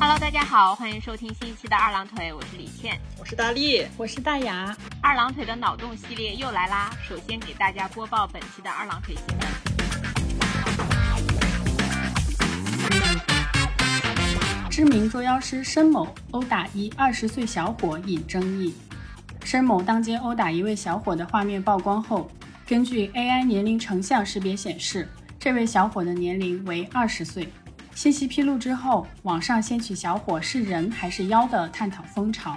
Hello，大家好，欢迎收听新一期的二郎腿，我是李倩，我是大力，我是大牙。二郎腿的脑洞系列又来啦！首先给大家播报本期的二郎腿新闻。知名捉妖师申某殴打一二十岁小伙引争议。申某当街殴打一位小伙的画面曝光后，根据 AI 年龄成像识别显示，这位小伙的年龄为二十岁。信息披露之后，网上掀起小伙是人还是妖的探讨风潮。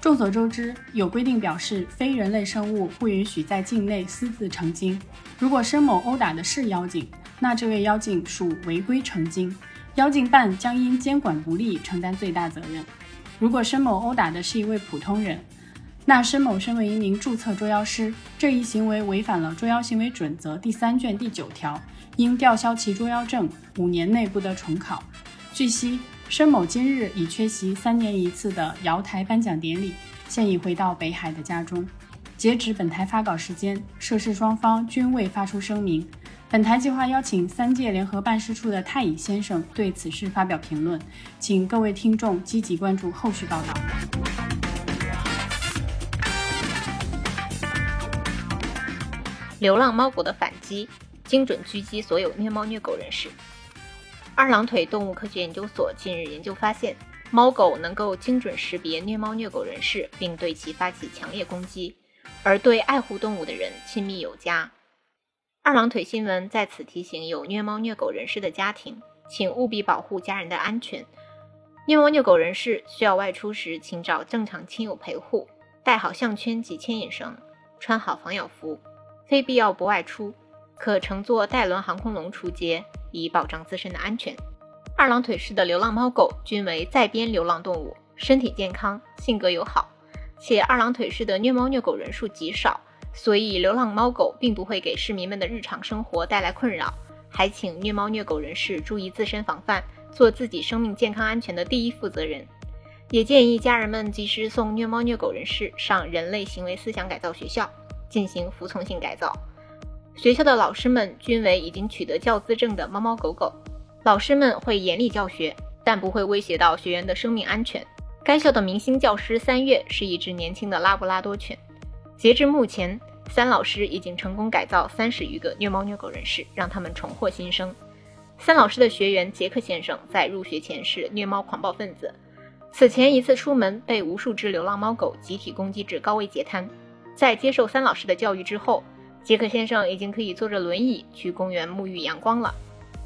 众所周知，有规定表示非人类生物不允许在境内私自成精。如果申某殴打的是妖精，那这位妖精属违规成精。妖精办将因监管不力承担最大责任。如果申某殴打的是一位普通人，那申某身为一名注册捉妖师，这一行为违反了《捉妖行为准则》第三卷第九条，应吊销其捉妖证，五年内不得重考。据悉，申某今日已缺席三年一次的瑶台颁奖典礼，现已回到北海的家中。截止本台发稿时间，涉事双方均未发出声明。本台计划邀请三界联合办事处的太乙先生对此事发表评论，请各位听众积极关注后续报道。流浪猫狗的反击，精准狙击所有虐猫虐狗人士。二郎腿动物科学研究所近日研究发现，猫狗能够精准识别虐猫虐狗人士，并对其发起强烈攻击，而对爱护动物的人亲密有加。二郎腿新闻在此提醒有虐猫虐狗人士的家庭，请务必保护家人的安全。虐猫虐狗人士需要外出时，请找正常亲友陪护，带好项圈及牵引绳，穿好防咬服，非必要不外出。可乘坐带轮航空龙出街，以保障自身的安全。二郎腿式的流浪猫狗均为在编流浪动物，身体健康，性格友好，且二郎腿式的虐猫虐狗人数极少。所以，流浪猫狗并不会给市民们的日常生活带来困扰，还请虐猫虐狗人士注意自身防范，做自己生命健康安全的第一负责人。也建议家人们及时送虐猫虐狗人士上人类行为思想改造学校进行服从性改造。学校的老师们均为已经取得教资证的猫猫狗狗，老师们会严厉教学，但不会威胁到学员的生命安全。该校的明星教师三月是一只年轻的拉布拉多犬。截至目前，三老师已经成功改造三十余个虐猫虐狗人士，让他们重获新生。三老师的学员杰克先生在入学前是虐猫狂暴分子，此前一次出门被无数只流浪猫狗集体攻击至高位截瘫。在接受三老师的教育之后，杰克先生已经可以坐着轮椅去公园沐浴阳光了。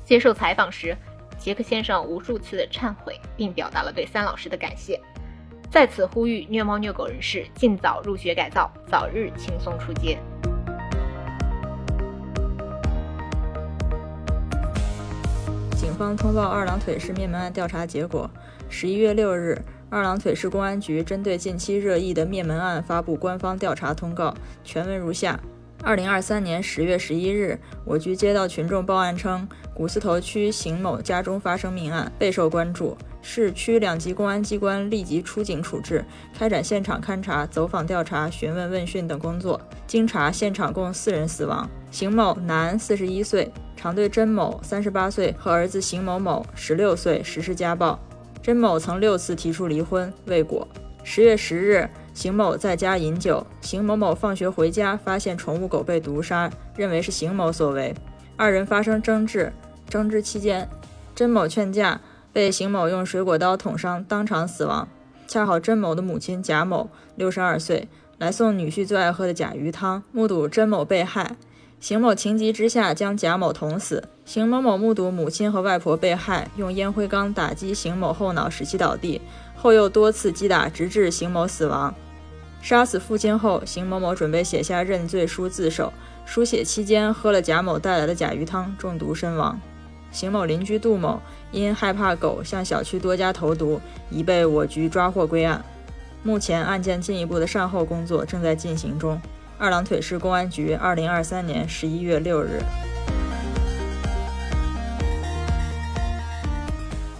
接受采访时，杰克先生无数次忏悔，并表达了对三老师的感谢。在此呼吁虐猫虐狗人士尽早入学改造，早日轻松出街。警方通报二郎腿市灭门案调查结果：十一月六日，二郎腿市公安局针对近期热议的灭门案发布官方调查通告，全文如下。二零二三年十月十一日，我局接到群众报案称，古寺头区邢某家中发生命案，备受关注。市区两级公安机关立即出警处置，开展现场勘查、走访调查、询问问讯等工作。经查，现场共四人死亡：邢某，男，四十一岁，常对甄某，三十八岁和儿子邢某某，十六岁实施家暴。甄某曾六次提出离婚，未果。十月十日。邢某在家饮酒，邢某某放学回家，发现宠物狗被毒杀，认为是邢某所为，二人发生争执。争执期间，甄某劝架，被邢某用水果刀捅伤，当场死亡。恰好甄某的母亲贾某，六十二岁，来送女婿最爱喝的甲鱼汤，目睹甄某被害，邢某情急之下将贾某捅死。邢某某目睹母亲和外婆被害，用烟灰缸打击邢某后脑，使其倒地，后又多次击打，直至邢某死亡。杀死父亲后，邢某某准备写下认罪书自首。书写期间，喝了贾某带来的甲鱼汤，中毒身亡。邢某邻居杜某因害怕狗向小区多家投毒，已被我局抓获归案。目前案件进一步的善后工作正在进行中。二郎腿市公安局，二零二三年十一月六日。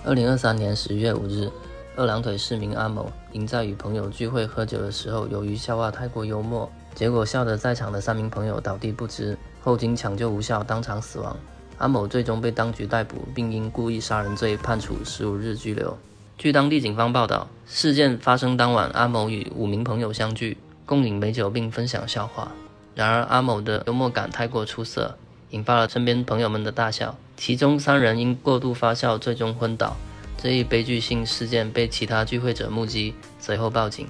二零二三年十月五日。二郎腿市民阿某因在与朋友聚会喝酒的时候，由于笑话太过幽默，结果笑得在场的三名朋友倒地不支，后经抢救无效当场死亡。阿某最终被当局逮捕，并因故意杀人罪判处十五日拘留。据当地警方报道，事件发生当晚，阿某与五名朋友相聚，共饮美酒并分享笑话。然而，阿某的幽默感太过出色，引发了身边朋友们的大笑。其中三人因过度发笑，最终昏倒。这一悲剧性事件被其他聚会者目击，随后报警。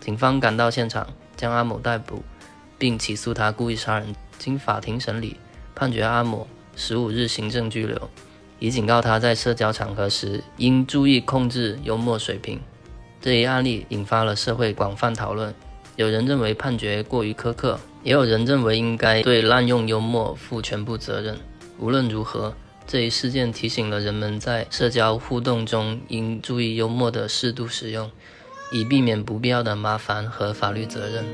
警方赶到现场，将阿某逮捕，并起诉他故意杀人。经法庭审理，判决阿某十五日行政拘留。以警告他在社交场合时应注意控制幽默水平。这一案例引发了社会广泛讨论，有人认为判决过于苛刻，也有人认为应该对滥用幽默负全部责任。无论如何，这一事件提醒了人们在社交互动中应注意幽默的适度使用，以避免不必要的麻烦和法律责任。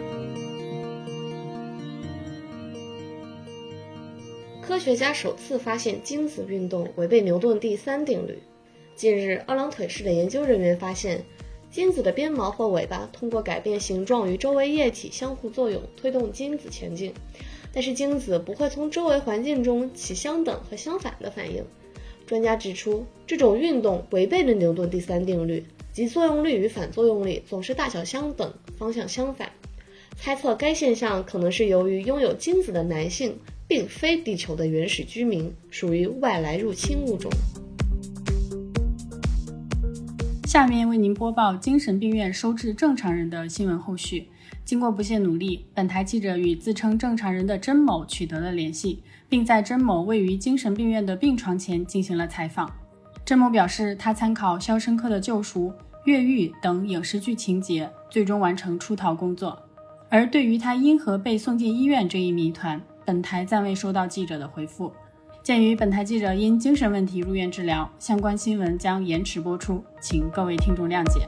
科学家首次发现精子运动违背牛顿第三定律。近日，二郎腿式的研究人员发现，精子的鞭毛或尾巴通过改变形状与周围液体相互作用，推动精子前进。但是，精子不会从周围环境中起相等和相反的反应。专家指出，这种运动违背了牛顿第三定律，即作用力与反作用力总是大小相等，方向相反。猜测该现象可能是由于拥有精子的男性。并非地球的原始居民，属于外来入侵物种。下面为您播报精神病院收治正常人的新闻后续。经过不懈努力，本台记者与自称正常人的甄某取得了联系，并在甄某位于精神病院的病床前进行了采访。甄某表示，他参考《肖申克的救赎》《越狱》等影视剧情节，最终完成出逃工作。而对于他因何被送进医院这一谜团，本台暂未收到记者的回复。鉴于本台记者因精神问题入院治疗，相关新闻将延迟播出，请各位听众谅解。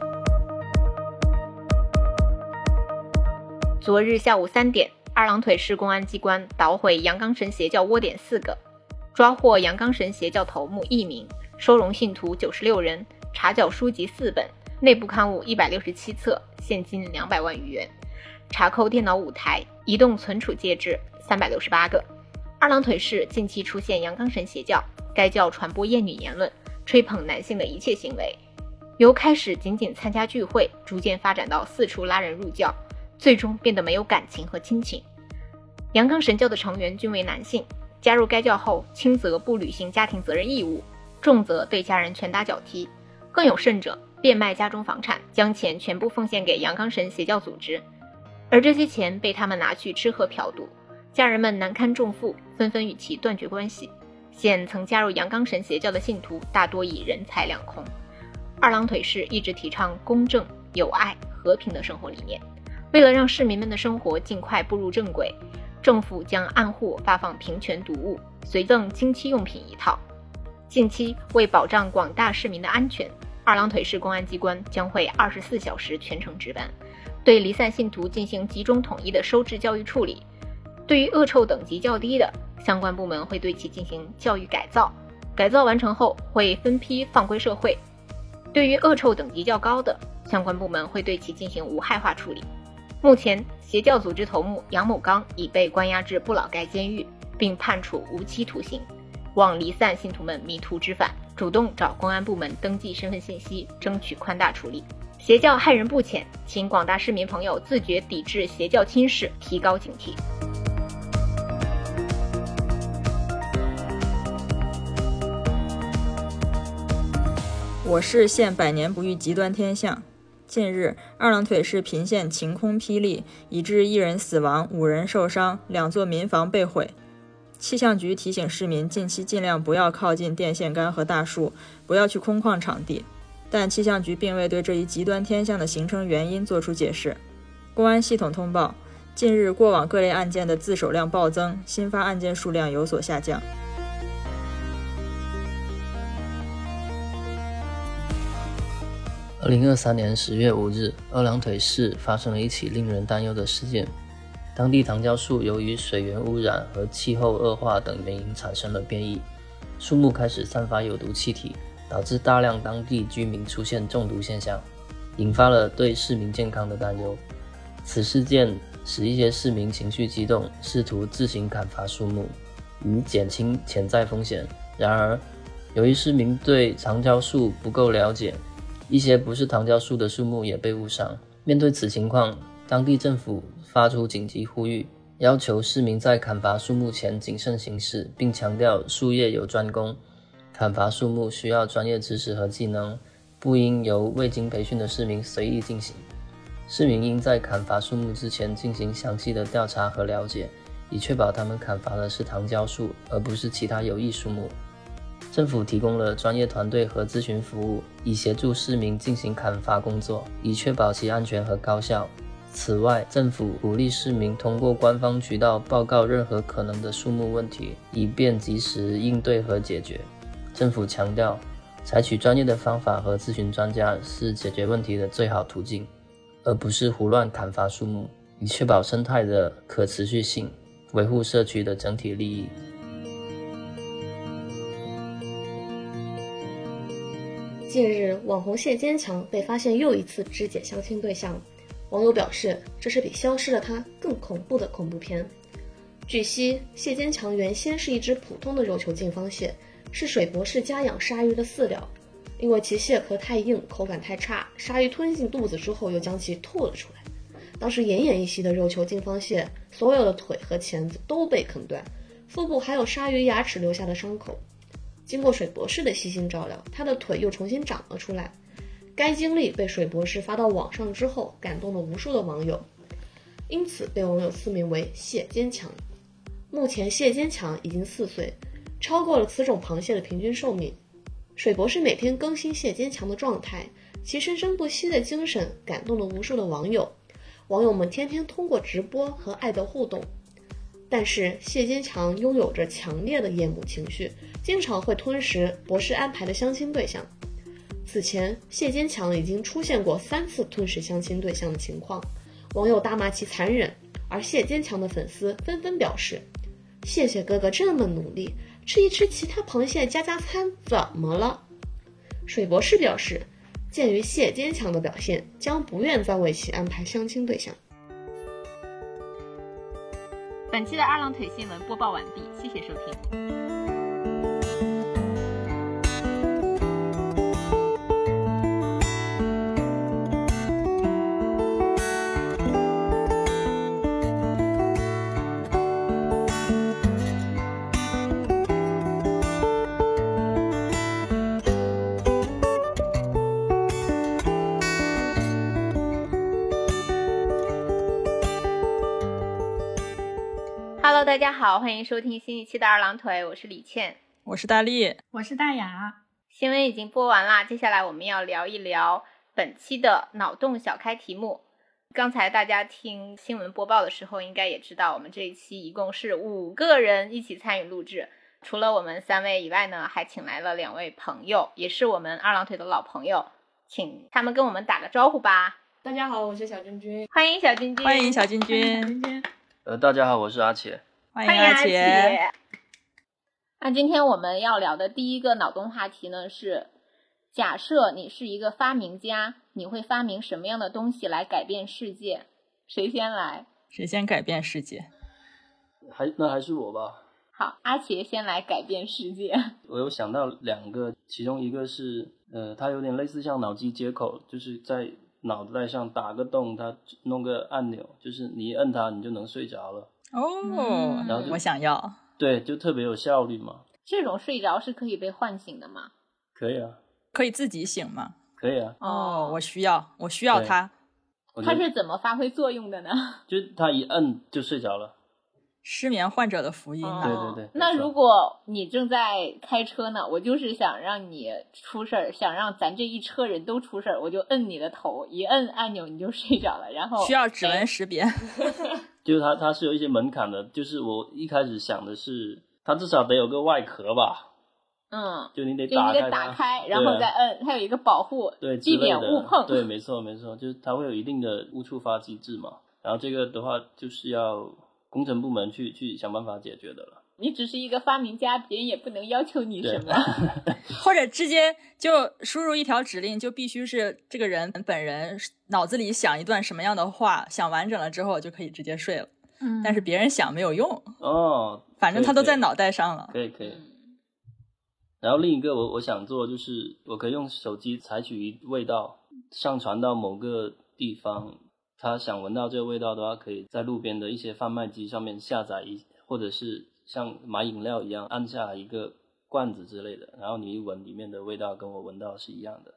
昨日下午三点，二郎腿市公安机关捣毁阳刚神邪教窝点四个，抓获阳刚神邪教头目一名，收容信徒九十六人，查缴书籍四本，内部刊物一百六十七册，现金两百万余元，查扣电脑五台，移动存储介质。三百六十八个。二郎腿市近期出现阳刚神邪教，该教传播厌女言论，吹捧男性的一切行为。由开始仅仅参加聚会，逐渐发展到四处拉人入教，最终变得没有感情和亲情。阳刚神教的成员均为男性，加入该教后，轻则不履行家庭责任义务，重则对家人拳打脚踢，更有甚者变卖家中房产，将钱全部奉献给阳刚神邪教组织，而这些钱被他们拿去吃喝嫖赌。家人们难堪重负，纷纷与其断绝关系。现曾加入阳刚神邪教的信徒大多已人财两空。二郎腿市一直提倡公正、友爱、和平的生活理念。为了让市民们的生活尽快步入正轨，政府将按户发放平权读物，随赠经期用品一套。近期为保障广大市民的安全，二郎腿市公安机关将会二十四小时全程值班，对离散信徒进行集中统一的收治教育处理。对于恶臭等级较低的，相关部门会对其进行教育改造，改造完成后会分批放归社会；对于恶臭等级较高的，相关部门会对其进行无害化处理。目前，邪教组织头目杨某刚已被关押至不老盖监狱，并判处无期徒刑。望离散信徒们迷途知返，主动找公安部门登记身份信息，争取宽大处理。邪教害人不浅，请广大市民朋友自觉抵制邪教侵蚀，提高警惕。我市现百年不遇极端天象。近日，二郎腿市频现晴空霹雳，已致一人死亡、五人受伤，两座民房被毁。气象局提醒市民近期尽量不要靠近电线杆和大树，不要去空旷场地。但气象局并未对这一极端天象的形成原因作出解释。公安系统通报，近日过往各类案件的自首量暴增，新发案件数量有所下降。二零二三年十月五日，二郎腿市发生了一起令人担忧的事件。当地糖胶树由于水源污染和气候恶化等原因产生了变异，树木开始散发有毒气体，导致大量当地居民出现中毒现象，引发了对市民健康的担忧。此事件使一些市民情绪激动，试图自行砍伐树木，以减轻潜在风险。然而，由于市民对长胶树不够了解，一些不是糖胶树的树木也被误伤。面对此情况，当地政府发出紧急呼吁，要求市民在砍伐树木前谨慎行事，并强调树叶有专攻，砍伐树木需要专业知识和技能，不应由未经培训的市民随意进行。市民应在砍伐树木之前进行详细的调查和了解，以确保他们砍伐的是糖胶树，而不是其他有益树木。政府提供了专业团队和咨询服务，以协助市民进行砍伐工作，以确保其安全和高效。此外，政府鼓励市民通过官方渠道报告任何可能的树木问题，以便及时应对和解决。政府强调，采取专业的方法和咨询专家是解决问题的最好途径，而不是胡乱砍伐树木，以确保生态的可持续性，维护社区的整体利益。近日，网红谢坚强被发现又一次肢解相亲对象，网友表示这是比消失的他更恐怖的恐怖片。据悉，谢坚强原先是一只普通的肉球近方蟹，是水博士家养鲨鱼的饲料，因为其蟹壳太硬，口感太差，鲨鱼吞进肚子之后又将其吐了出来。当时奄奄一息的肉球近方蟹，所有的腿和钳子都被啃断，腹部还有鲨鱼牙齿留下的伤口。经过水博士的悉心照料，他的腿又重新长了出来。该经历被水博士发到网上之后，感动了无数的网友，因此被网友赐名为“蟹坚强”。目前，蟹坚强已经四岁，超过了此种螃蟹的平均寿命。水博士每天更新蟹坚强的状态，其生生不息的精神感动了无数的网友。网友们天天通过直播和爱的互动。但是谢坚强拥有着强烈的厌母情绪，经常会吞食博士安排的相亲对象。此前，谢坚强已经出现过三次吞食相亲对象的情况，网友大骂其残忍，而谢坚强的粉丝纷纷表示：“谢谢哥哥这么努力，吃一吃其他螃蟹加加餐怎么了？”水博士表示，鉴于谢坚强的表现，将不愿再为其安排相亲对象。本期的二郎腿新闻播报完毕，谢谢收听。大家好，欢迎收听新一期的二郎腿，我是李倩，我是大力，我是大雅。新闻已经播完啦，接下来我们要聊一聊本期的脑洞小开题目。刚才大家听新闻播报的时候，应该也知道，我们这一期一共是五个人一起参与录制，除了我们三位以外呢，还请来了两位朋友，也是我们二郎腿的老朋友，请他们跟我们打个招呼吧。大家好，我是小君君，欢迎小君君，欢迎小君君，呃，大家好，我是阿茄。欢迎阿杰。那今天我们要聊的第一个脑洞话题呢是：假设你是一个发明家，你会发明什么样的东西来改变世界？谁先来？谁先改变世界？还那还是我吧。好，阿杰先来改变世界。我有想到两个，其中一个是，呃，它有点类似像脑机接口，就是在脑袋上打个洞，它弄个按钮，就是你一摁它，你就能睡着了。哦，然后我想要。对，就特别有效率嘛。这种睡着是可以被唤醒的吗？可以啊，可以自己醒吗？可以啊。哦，我需要，我需要它。它是怎么发挥作用的呢？就它一摁就睡着了。失眠患者的福音啊！对对对哦那如果你正在开车呢，我就是想让你出事儿，想让咱这一车人都出事儿，我就摁你的头，一摁按钮你就睡着了，然后需要指哎纹识别。就是它它是有一些门槛的，就是我一开始想的是，它至少得有个外壳吧，嗯，就你得打开它打开，然后再摁，它有一个保护，对，避免误碰。对，没错没错，就是它会有一定的误触发机制嘛。然后这个的话，就是要工程部门去去想办法解决的了。你只是一个发明家，别人也不能要求你什么。或者直接就输入一条指令，就必须是这个人本人脑子里想一段什么样的话，想完整了之后就可以直接睡了。嗯但是别人想没有用，哦，反正他都在脑袋上了。可以可以，然后另一个我我想做就是我可以用手机采取味道上传到某个地方，他想闻到这个味道的话，可以在路边的一些贩卖机上面下载一，或者是像买饮料一样按下一个罐子之类的，然后你一闻里面的味道跟我闻到是一样的。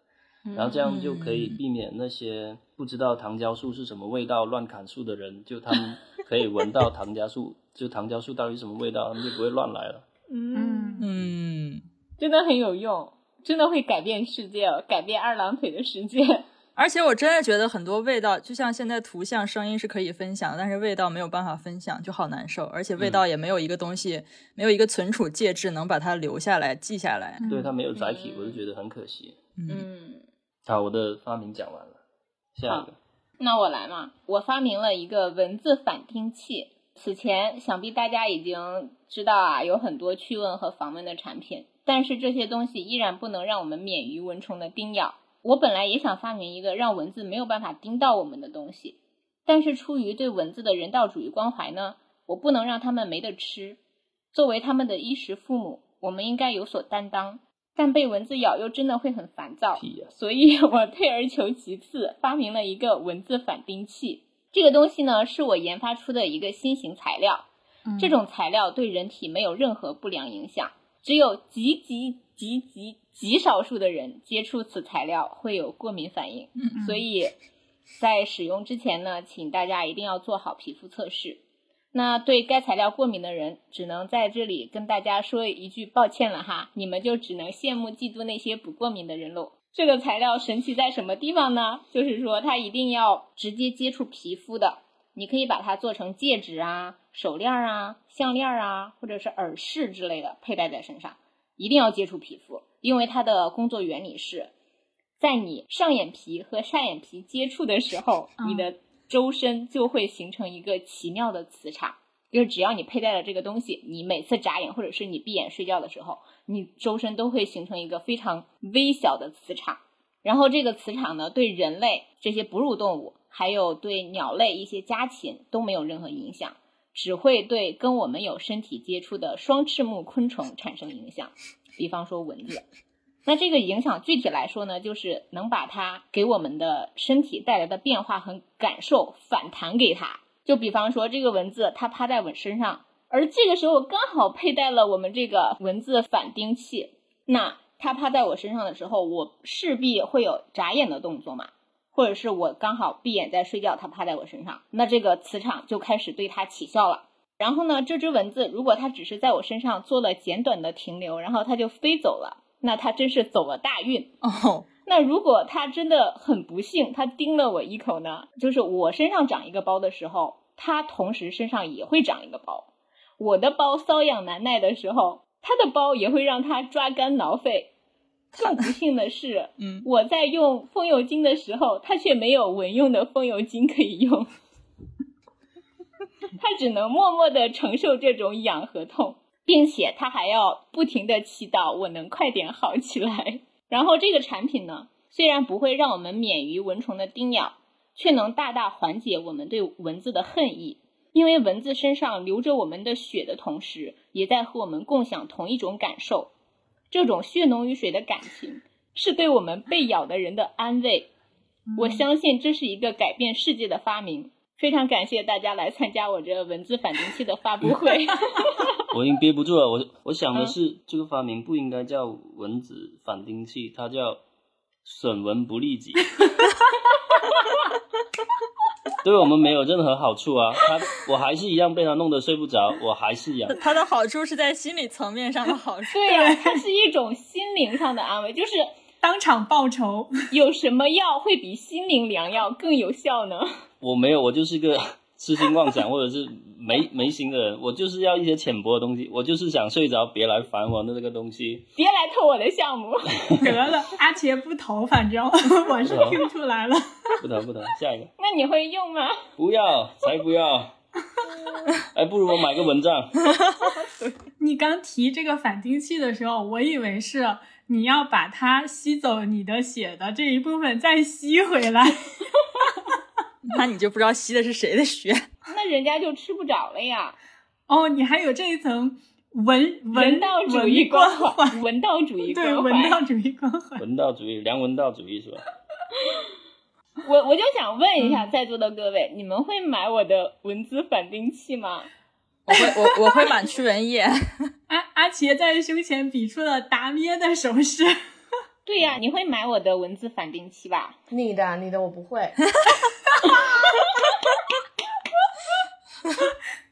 然后这样就可以避免那些不知道糖胶树是什么味道乱砍树的人，就他们可以闻到糖胶树，就糖胶树到底什么味道，他们就不会乱来了。嗯，嗯，真的很有用，真的会改变世界，改变二郎腿的世界。而且我真的觉得很多味道，就像现在图像、声音是可以分享，但是味道没有办法分享，就好难受。而且味道也没有一个东西，没有一个存储介质能把它留下来、记下来。对，它没有载体，我就觉得很可惜。嗯，好，我的发明讲完了，下一个。那我来嘛，我发明了一个文字反听器。此前想必大家已经知道啊，有很多驱蚊和防蚊的产品，但是这些东西依然不能让我们免于蚊虫的叮咬。我本来也想发明一个让蚊子没有办法叮到我们的东西，但是出于对蚊子的人道主义关怀呢，我不能让他们没得吃。作为他们的衣食父母，我们应该有所担当。但被蚊子咬又真的会很烦躁，所以我退而求其次，发明了一个蚊子反叮器。这个东西呢，是我研发出的一个新型材料。这种材料对人体没有任何不良影响，只有极极极极。极少数的人接触此材料会有过敏反应，所以在使用之前呢，请大家一定要做好皮肤测试。那对该材料过敏的人，只能在这里跟大家说一句抱歉了哈，你们就只能羡慕嫉妒那些不过敏的人喽。这个材料神奇在什么地方呢？就是说它一定要直接接触皮肤的，你可以把它做成戒指啊、手链啊、项链啊，或者是耳饰之类的佩戴在身上，一定要接触皮肤。因为它的工作原理是，在你上眼皮和下眼皮接触的时候，你的周身就会形成一个奇妙的磁场。就是只要你佩戴了这个东西，你每次眨眼或者是你闭眼睡觉的时候，你周身都会形成一个非常微小的磁场。然后这个磁场呢，对人类这些哺乳动物，还有对鸟类一些家禽都没有任何影响，只会对跟我们有身体接触的双翅目昆虫产生影响。比方说蚊子，那这个影响具体来说呢，就是能把它给我们的身体带来的变化和感受反弹给它。就比方说这个蚊子，它趴在我身上，而这个时候刚好佩戴了我们这个蚊子反叮器，那它趴在我身上的时候，我势必会有眨眼的动作嘛，或者是我刚好闭眼在睡觉，它趴在我身上，那这个磁场就开始对它起效了。然后呢，这只蚊子如果它只是在我身上做了简短的停留，然后它就飞走了，那它真是走了大运哦。那如果它真的很不幸，它叮了我一口呢，就是我身上长一个包的时候，它同时身上也会长一个包。我的包瘙痒难耐的时候，它的包也会让它抓肝挠肺。更不幸的是，嗯，我在用风油精的时候，它却没有蚊用的风油精可以用。他只能默默的承受这种痒和痛，并且他还要不停的祈祷我能快点好起来。然后这个产品呢，虽然不会让我们免于蚊虫的叮咬，却能大大缓解我们对蚊子的恨意。因为蚊子身上流着我们的血的同时，也在和我们共享同一种感受。这种血浓于水的感情，是对我们被咬的人的安慰。我相信这是一个改变世界的发明。非常感谢大家来参加我这文字反叮器的发布会。我已经憋不住了，我我想的是，这个发明不应该叫蚊子反叮器，它叫损文不利己。对我们没有任何好处啊！他我还是一样被他弄得睡不着，我还是一样。他的好处是在心理层面上的好处。对呀，它是一种心灵上的安慰，就是当场报仇。有什么药会比心灵良药更有效呢？我没有，我就是个痴心妄想或者是没没心的人，我就是要一些浅薄的东西，我就是想睡着，别来烦我的这个东西，别来偷我的项目。得了，阿杰不投，反正 我是听出来了。不投不投，下一个。那你会用吗？不要，才不要。哎，不如我买个蚊帐。你刚提这个反叮器的时候，我以为是你要把它吸走你的血的这一部分再吸回来。那你就不知道吸的是谁的血，那人家就吃不着了呀。哦，你还有这一层文文道主义光环，文道主义对文道主义光环，文道主义，梁文道主义是吧？我我就想问一下在座的各位，你们会买我的文字反订器吗？我会，我我会买驱蚊液。阿阿奇在胸前比出了达咩的手势。对呀，你会买我的文字反订器吧？你的，你的我不会。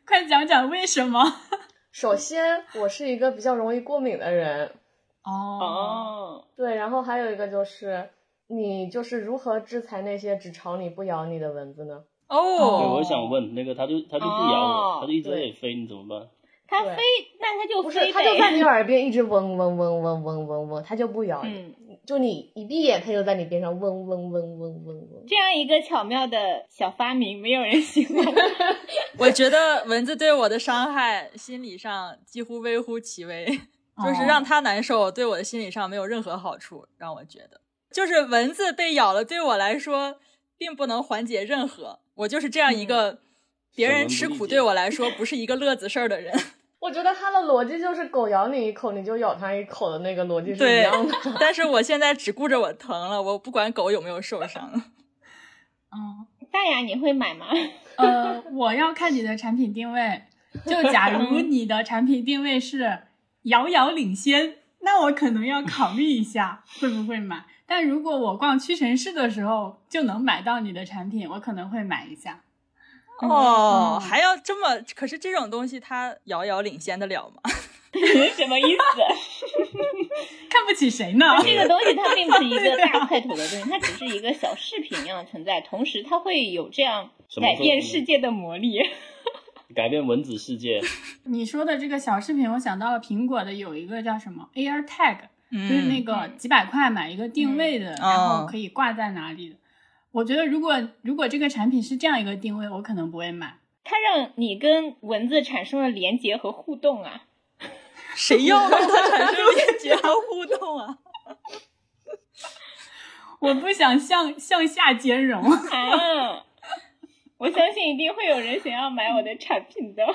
快讲讲为什么？首先，我是一个比较容易过敏的人。哦。对，然后还有一个就是，你就是如何制裁那些只朝你不咬你的蚊子呢？哦。对，我想问那个，它就它就不咬我，它就一直在飞，你怎么办？它飞，那它就不是，它就在你耳边一直嗡嗡嗡嗡嗡嗡嗡，它就不咬你。就你一闭眼，它就在你边上嗡嗡嗡嗡嗡嗡。这样一个巧妙的小发明，没有人喜欢。我觉得蚊子对我的伤害，心理上几乎微乎其微，就是让它难受，对我的心理上没有任何好处。让我觉得，就是蚊子被咬了，对我来说并不能缓解任何。我就是这样一个，别人吃苦对我来说不是一个乐子事儿的人。我觉得他的逻辑就是狗咬你一口，你就咬它一口的那个逻辑是一样的。但是我现在只顾着我疼了，我不管狗有没有受伤。嗯，大雅你会买吗？呃，我要看你的产品定位。就假如你的产品定位是遥遥领先，那我可能要考虑一下会不会买。但如果我逛屈臣氏的时候就能买到你的产品，我可能会买一下。哦，还要这么？可是这种东西它遥遥领先得了吗？什么意思？看不起谁呢？这个东西它并不是一个大块头的东西，它只是一个小饰品一样的存在。同时，它会有这样改变世界的魔力，改变蚊子世界。你说的这个小饰品，我想到了苹果的有一个叫什么 Air Tag，就是那个几百块买一个定位的，然后可以挂在哪里的。我觉得，如果如果这个产品是这样一个定位，我可能不会买。它让你跟文字产生了连接和互动啊！谁要 跟它产生连接和互动啊？我不想向向下兼容啊！我相信一定会有人想要买我的产品的。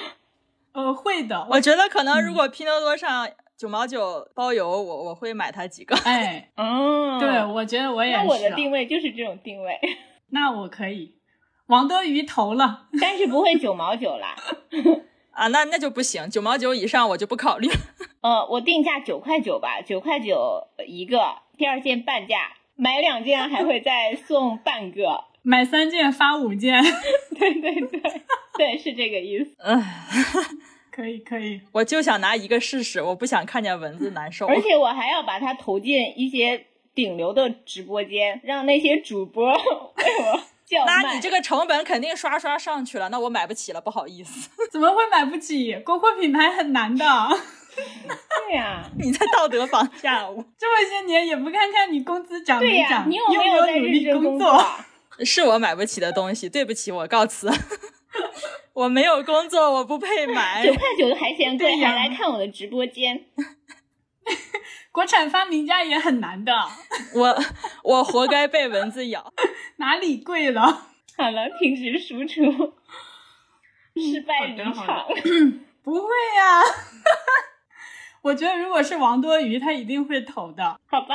呃，会的。我觉得可能如果拼多多上。九毛九包邮，我我会买它几个。哎，哦，对，我觉得我也是。那我的定位就是这种定位。那我可以，王多鱼投了，但是不会九毛九啦。啊，那那就不行，九毛九以上我就不考虑。呃，我定价九块九吧，九块九一个，第二件半价，买两件还会再送半个，买三件发五件。对对对，对，是这个意思。嗯。可以可以，我就想拿一个试试，我不想看见蚊子难受。而且我还要把它投进一些顶流的直播间，让那些主播 为我叫卖。那你这个成本肯定刷刷上去了，那我买不起了，不好意思。怎么会买不起？国货品牌很难的。对呀，你在道德绑架我。这么些年也不看看你工资涨没涨？你有没有努力工作？是我买不起的东西，对不起，我告辞。我没有工作，我不配买。九块九的海鲜贵，还来看我的直播间。国产发明家也很难的。我我活该被蚊子咬。哪里贵了？好了，停止输出。失败离场。不会呀。我觉得如果是王多鱼，他一定会投的。好吧。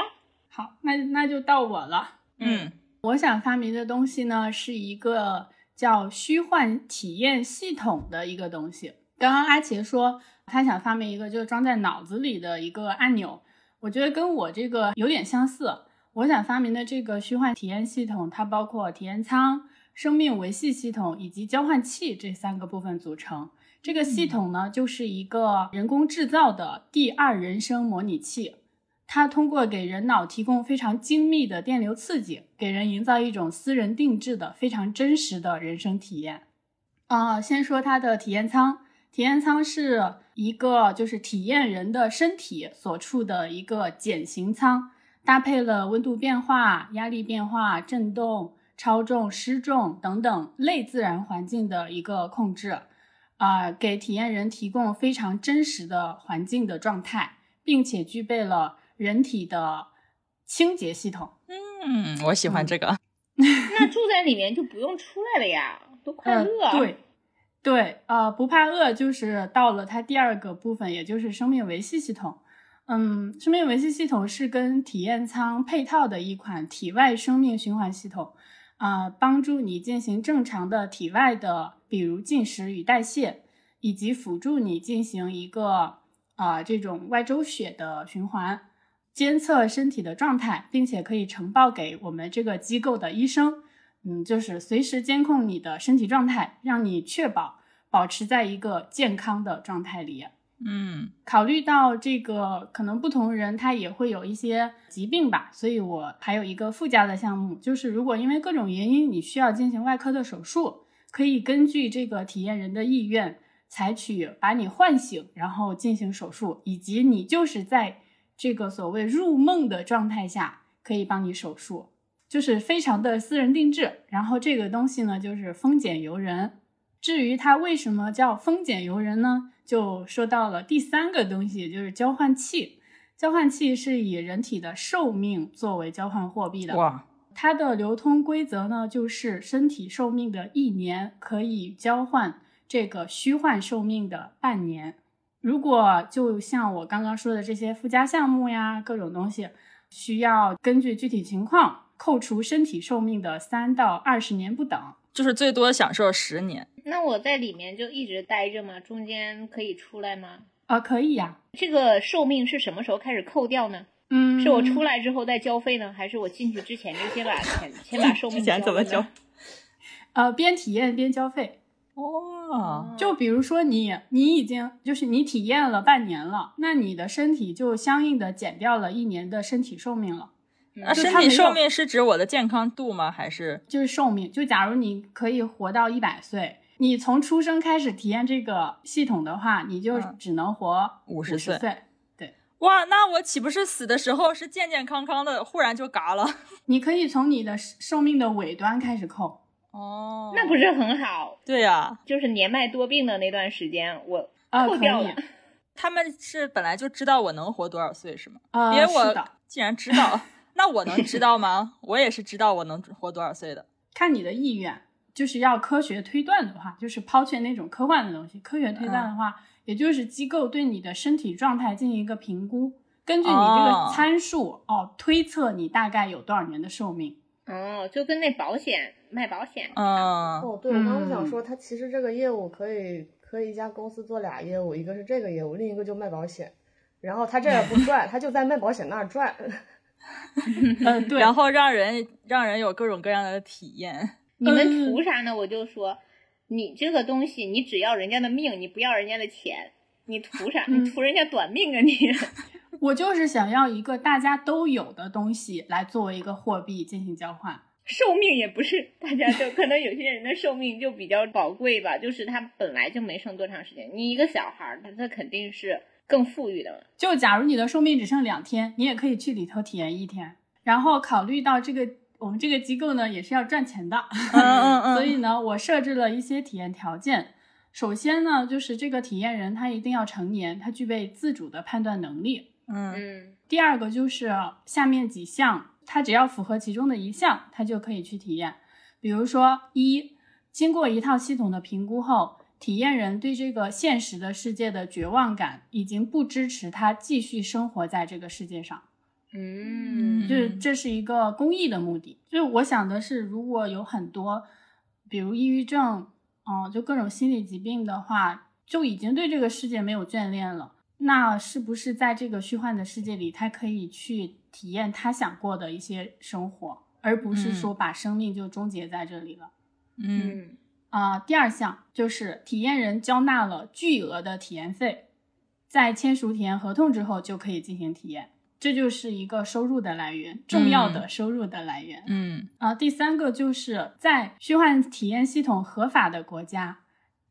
好，那那就到我了。嗯，我想发明的东西呢，是一个。叫虚幻体验系统的一个东西。刚刚阿杰说他想发明一个，就是装在脑子里的一个按钮。我觉得跟我这个有点相似。我想发明的这个虚幻体验系统，它包括体验舱、生命维系系统以及交换器这三个部分组成。这个系统呢，就是一个人工制造的第二人生模拟器。它通过给人脑提供非常精密的电流刺激，给人营造一种私人定制的非常真实的人生体验。啊，先说它的体验舱，体验舱是一个就是体验人的身体所处的一个减型舱，搭配了温度变化、压力变化、震动、超重、失重等等类自然环境的一个控制，啊，给体验人提供非常真实的环境的状态，并且具备了。人体的清洁系统，嗯，我喜欢这个。那住在里面就不用出来了呀，多快乐！对，对，呃，不怕饿就是到了它第二个部分，也就是生命维系系统。嗯，生命维系系统是跟体验舱配套的一款体外生命循环系统，啊，帮助你进行正常的体外的，比如进食与代谢，以及辅助你进行一个啊这种外周血的循环，监测身体的状态，并且可以呈报给我们这个机构的医生。嗯，就是随时监控你的身体状态，让你确保保持在一个健康的状态里。嗯，考虑到这个可能不同人他也会有一些疾病吧，所以我还有一个附加的项目，就是如果因为各种原因你需要进行外科的手术，可以根据这个体验人的意愿，采取把你唤醒，然后进行手术，以及你就是在这个所谓入梦的状态下，可以帮你手术。就是非常的私人定制，然后这个东西呢，就是丰俭由人。至于它为什么叫丰俭由人呢？就说到了第三个东西，就是交换器。交换器是以人体的寿命作为交换货币的。哇，它的流通规则呢，就是身体寿命的一年可以交换这个虚幻寿命的半年。如果就像我刚刚说的这些附加项目呀，各种东西，需要根据具体情况。扣除身体寿命的三到二十年不等，就是最多享受十年。那我在里面就一直待着吗？中间可以出来吗？啊，可以呀。这个寿命是什么时候开始扣掉呢？嗯，是我出来之后再交费呢，还是我进去之前就先把钱先把 寿命交？怎么交？呃，边体验边交费。哦，就比如说你你已经就是你体验了半年了，那你的身体就相应的减掉了一年的身体寿命了。那身体寿命是指我的健康度吗？还是就是寿命？就假如你可以活到一百岁，你从出生开始体验这个系统的话，你就只能活五十岁。对，哇，那我岂不是死的时候是健健康康的，忽然就嘎了？你可以从你的寿命的尾端开始扣。哦，那不是很好？对呀，就是年迈多病的那段时间，我扣掉了。他们是本来就知道我能活多少岁是吗？啊，因为我既然知道。那我能知道吗？我也是知道我能活多少岁的。看你的意愿，就是要科学推断的话，就是抛却那种科幻的东西。科学推断的话，也就是机构对你的身体状态进行一个评估，根据你这个参数哦，推测你大概有多少年的寿命。哦，就跟那保险卖保险。嗯。哦，对，我刚刚想说，他其实这个业务可以可以一家公司做俩业务，一个是这个业务，另一个就卖保险。然后他这也不赚，他就在卖保险那儿赚。嗯，对，然后让人让人有各种各样的体验。你们图啥呢？我就说，你这个东西，你只要人家的命，你不要人家的钱，你图啥？你图人家短命啊？你？我就是想要一个大家都有的东西来作为一个货币进行交换。寿命也不是大家就可能有些人的寿命就比较宝贵吧，就是他本来就没剩多长时间。你一个小孩儿，他他肯定是。更富裕的嘛，就假如你的寿命只剩两天，你也可以去里头体验一天。然后考虑到这个，我们这个机构呢也是要赚钱的，所以呢，我设置了一些体验条件。首先呢，就是这个体验人他一定要成年，他具备自主的判断能力。嗯嗯。第二个就是下面几项，他只要符合其中的一项，他就可以去体验。比如说，一，经过一套系统的评估后。体验人对这个现实的世界的绝望感，已经不支持他继续生活在这个世界上。嗯，就是这是一个公益的目的。就我想的是，如果有很多，比如抑郁症，嗯，就各种心理疾病的话，就已经对这个世界没有眷恋了。那是不是在这个虚幻的世界里，他可以去体验他想过的一些生活，而不是说把生命就终结在这里了？嗯。啊，第二项就是体验人交纳了巨额的体验费，在签署体验合同之后就可以进行体验，这就是一个收入的来源，重要的收入的来源。嗯啊，第三个就是在虚幻体验系统合法的国家，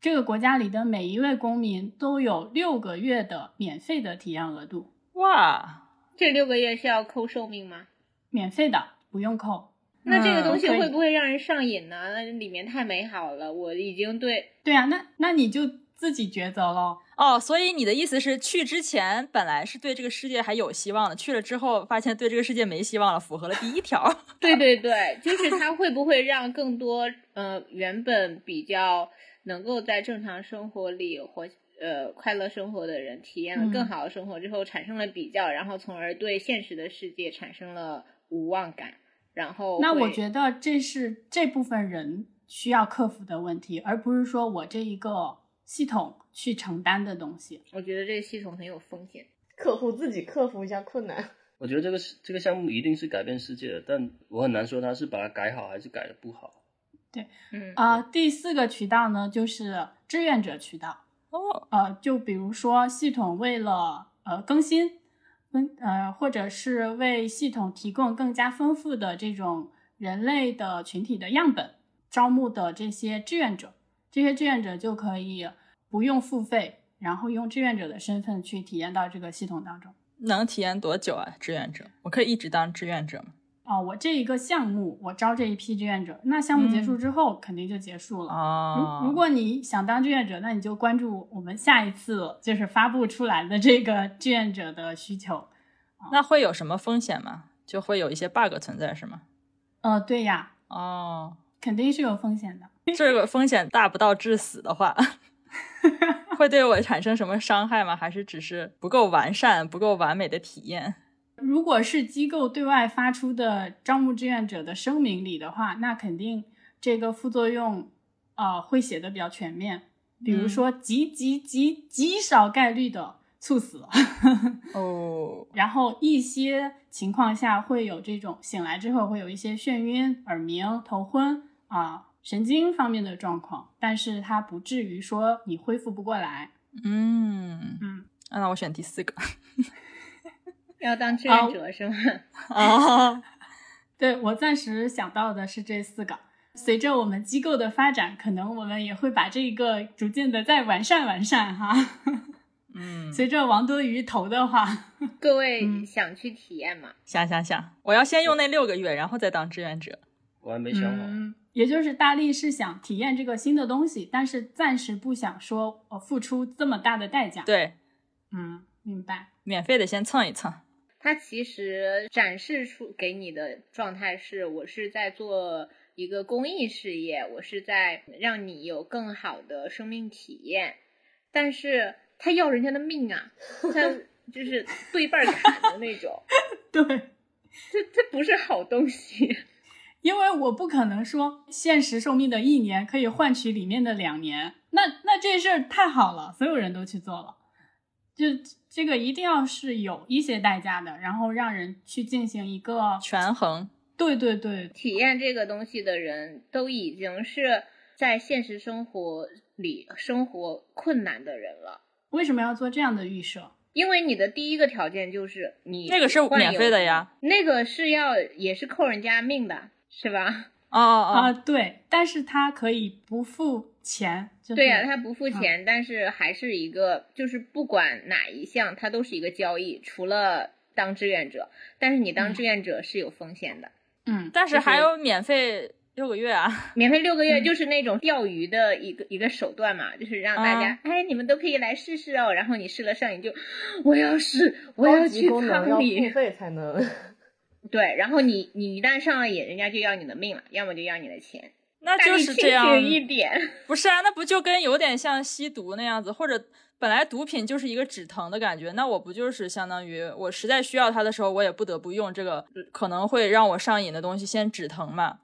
这个国家里的每一位公民都有六个月的免费的体验额度。哇，这六个月是要扣寿命吗？免费的，不用扣。那这个东西会不会让人上瘾呢？那里面太美好了，我已经对对啊，那那你就自己抉择喽。哦，所以你的意思是去之前本来是对这个世界还有希望的，去了之后发现对这个世界没希望了，符合了第一条。对对对，就是它会不会让更多呃原本比较能够在正常生活里活呃快乐生活的人，体验了更好的生活之后，产生了比较，然后从而对现实的世界产生了无望感。然后，那我觉得这是这部分人需要克服的问题，而不是说我这一个系统去承担的东西。我觉得这个系统很有风险，客户自己克服一下困难。我觉得这个这个项目一定是改变世界的，但我很难说他是把它改好还是改的不好。对，嗯啊、第四个渠道呢，就是志愿者渠道。哦，呃，就比如说系统为了呃更新，嗯呃，或者是为系统提供更加丰富的这种人类的群体的样本，招募的这些志愿者，这些志愿者就可以不用付费，然后用志愿者的身份去体验到这个系统当中。能体验多久啊？志愿者，我可以一直当志愿者吗？哦，我这一个项目，我招这一批志愿者，那项目结束嗯之后肯定就结束了。哦，如如果你想当志愿者，那你就关注我们下一次就是发布出来的这个志愿者的需求。那会有什么风险吗？就会有一些 bug 存在是吗？呃，对呀，哦，肯定是有风险的。这个风险大不到致死的话，会对我产生什么伤害吗？还是只是不够完善、不够完美的体验？如果是机构对外发出的招募志愿者的声明里的话，那肯定这个副作用呃会写的比较全面，比如说极极极极少概率的猝死，哦，然后一些情况下会有这种醒来之后会有一些眩晕、耳鸣、头昏啊、神经方面的状况，但是它不至于说你恢复不过来。嗯嗯，啊那我选第四个。要当志愿者是吗？哦，对我暂时想到的是这四个。随着我们机构的发展，可能我们也会把这个逐渐的再完善完善哈。嗯，随着王多鱼投的话，各位嗯想去体验吗？想想想，我要先用那六个月，然后再当志愿者。我还没想好。嗯，也就是大力是想体验这个新的东西，但是暂时不想说呃付出这么大的代价。，对，嗯，明白。免费的先蹭一蹭。它其实展示出给你的状态是，我是在做一个公益事业，我是在让你有更好的生命体验，但是他要人家的命啊，他就是对半砍的那种，对，这这不是好东西。因为我不可能说现实寿命的一年可以换取里面的两年，那那这事儿太好了，所有人都去做了，就这个一定要是有一些代价的，然后让人去进行一个权衡。对对对，体验这个东西的人都已经是在现实生活里生活困难的人了。为什么要做这样的预设？因为你的第一个条件就是你那个是免费的呀，那个是要也是扣人家命的，是吧？哦哦啊、哦，对，但是他可以不付钱，就是、对呀、他不付钱，但是还是一个，就是不管哪一项，它都是一个交易，除了当志愿者，但是你当嗯志愿者是有风险的。嗯，但是就是还有免费六个月啊。免费六个月嗯就是那种钓鱼的一个一个手段嘛，就是让大家，啊哎，你们都可以来试试哦。然后你试了上瘾就，我要试，我要高级去功能要付参与。费才能。对，然后你你一旦上了瘾，人家就要你的命了，要么就要你的钱。那就是这样，一点。不是啊，那不就跟有点像吸毒那样子，或者本来毒品就是一个止疼的感觉，那我不就是相当于我实在需要它的时候，我也不得不用这个可能会让我上瘾的东西先止疼嘛，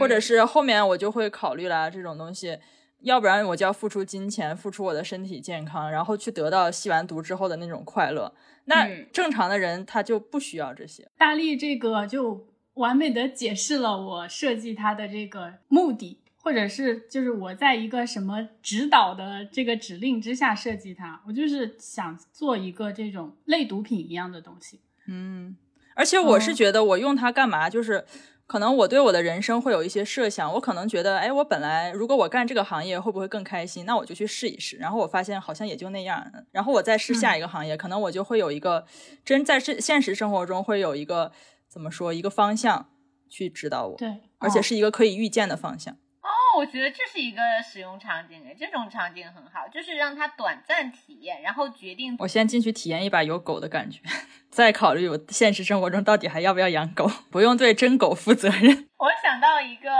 或者嗯是后面我就会考虑啦，这种东西，要不然我就要付出金钱，付出我的身体健康，然后去得到吸完毒之后的那种快乐。那嗯正常的人他就不需要这些。大力这个就完美的解释了我设计它的这个目的，或者是就是我在一个什么指导的这个指令之下设计它，我就是想做一个这种类毒品一样的东西。嗯，而且我是哦觉得我用它干嘛，就是可能我对我的人生会有一些设想，我可能觉得，哎，我本来如果我干这个行业会不会更开心？那我就去试一试，然后我发现好像也就那样，然后我再试下一个行业，可能我就会有一个真在现现实生活中会有一个怎么说一个方向去指导我，对，而且哦是一个可以预见的方向。哦，我觉得这是一个使用场景诶，这种场景很好，就是让他短暂体验，然后决定我先进去体验一把有狗的感觉，再考虑我现实生活中到底还要不要养狗，不用对真狗负责任。我想到一个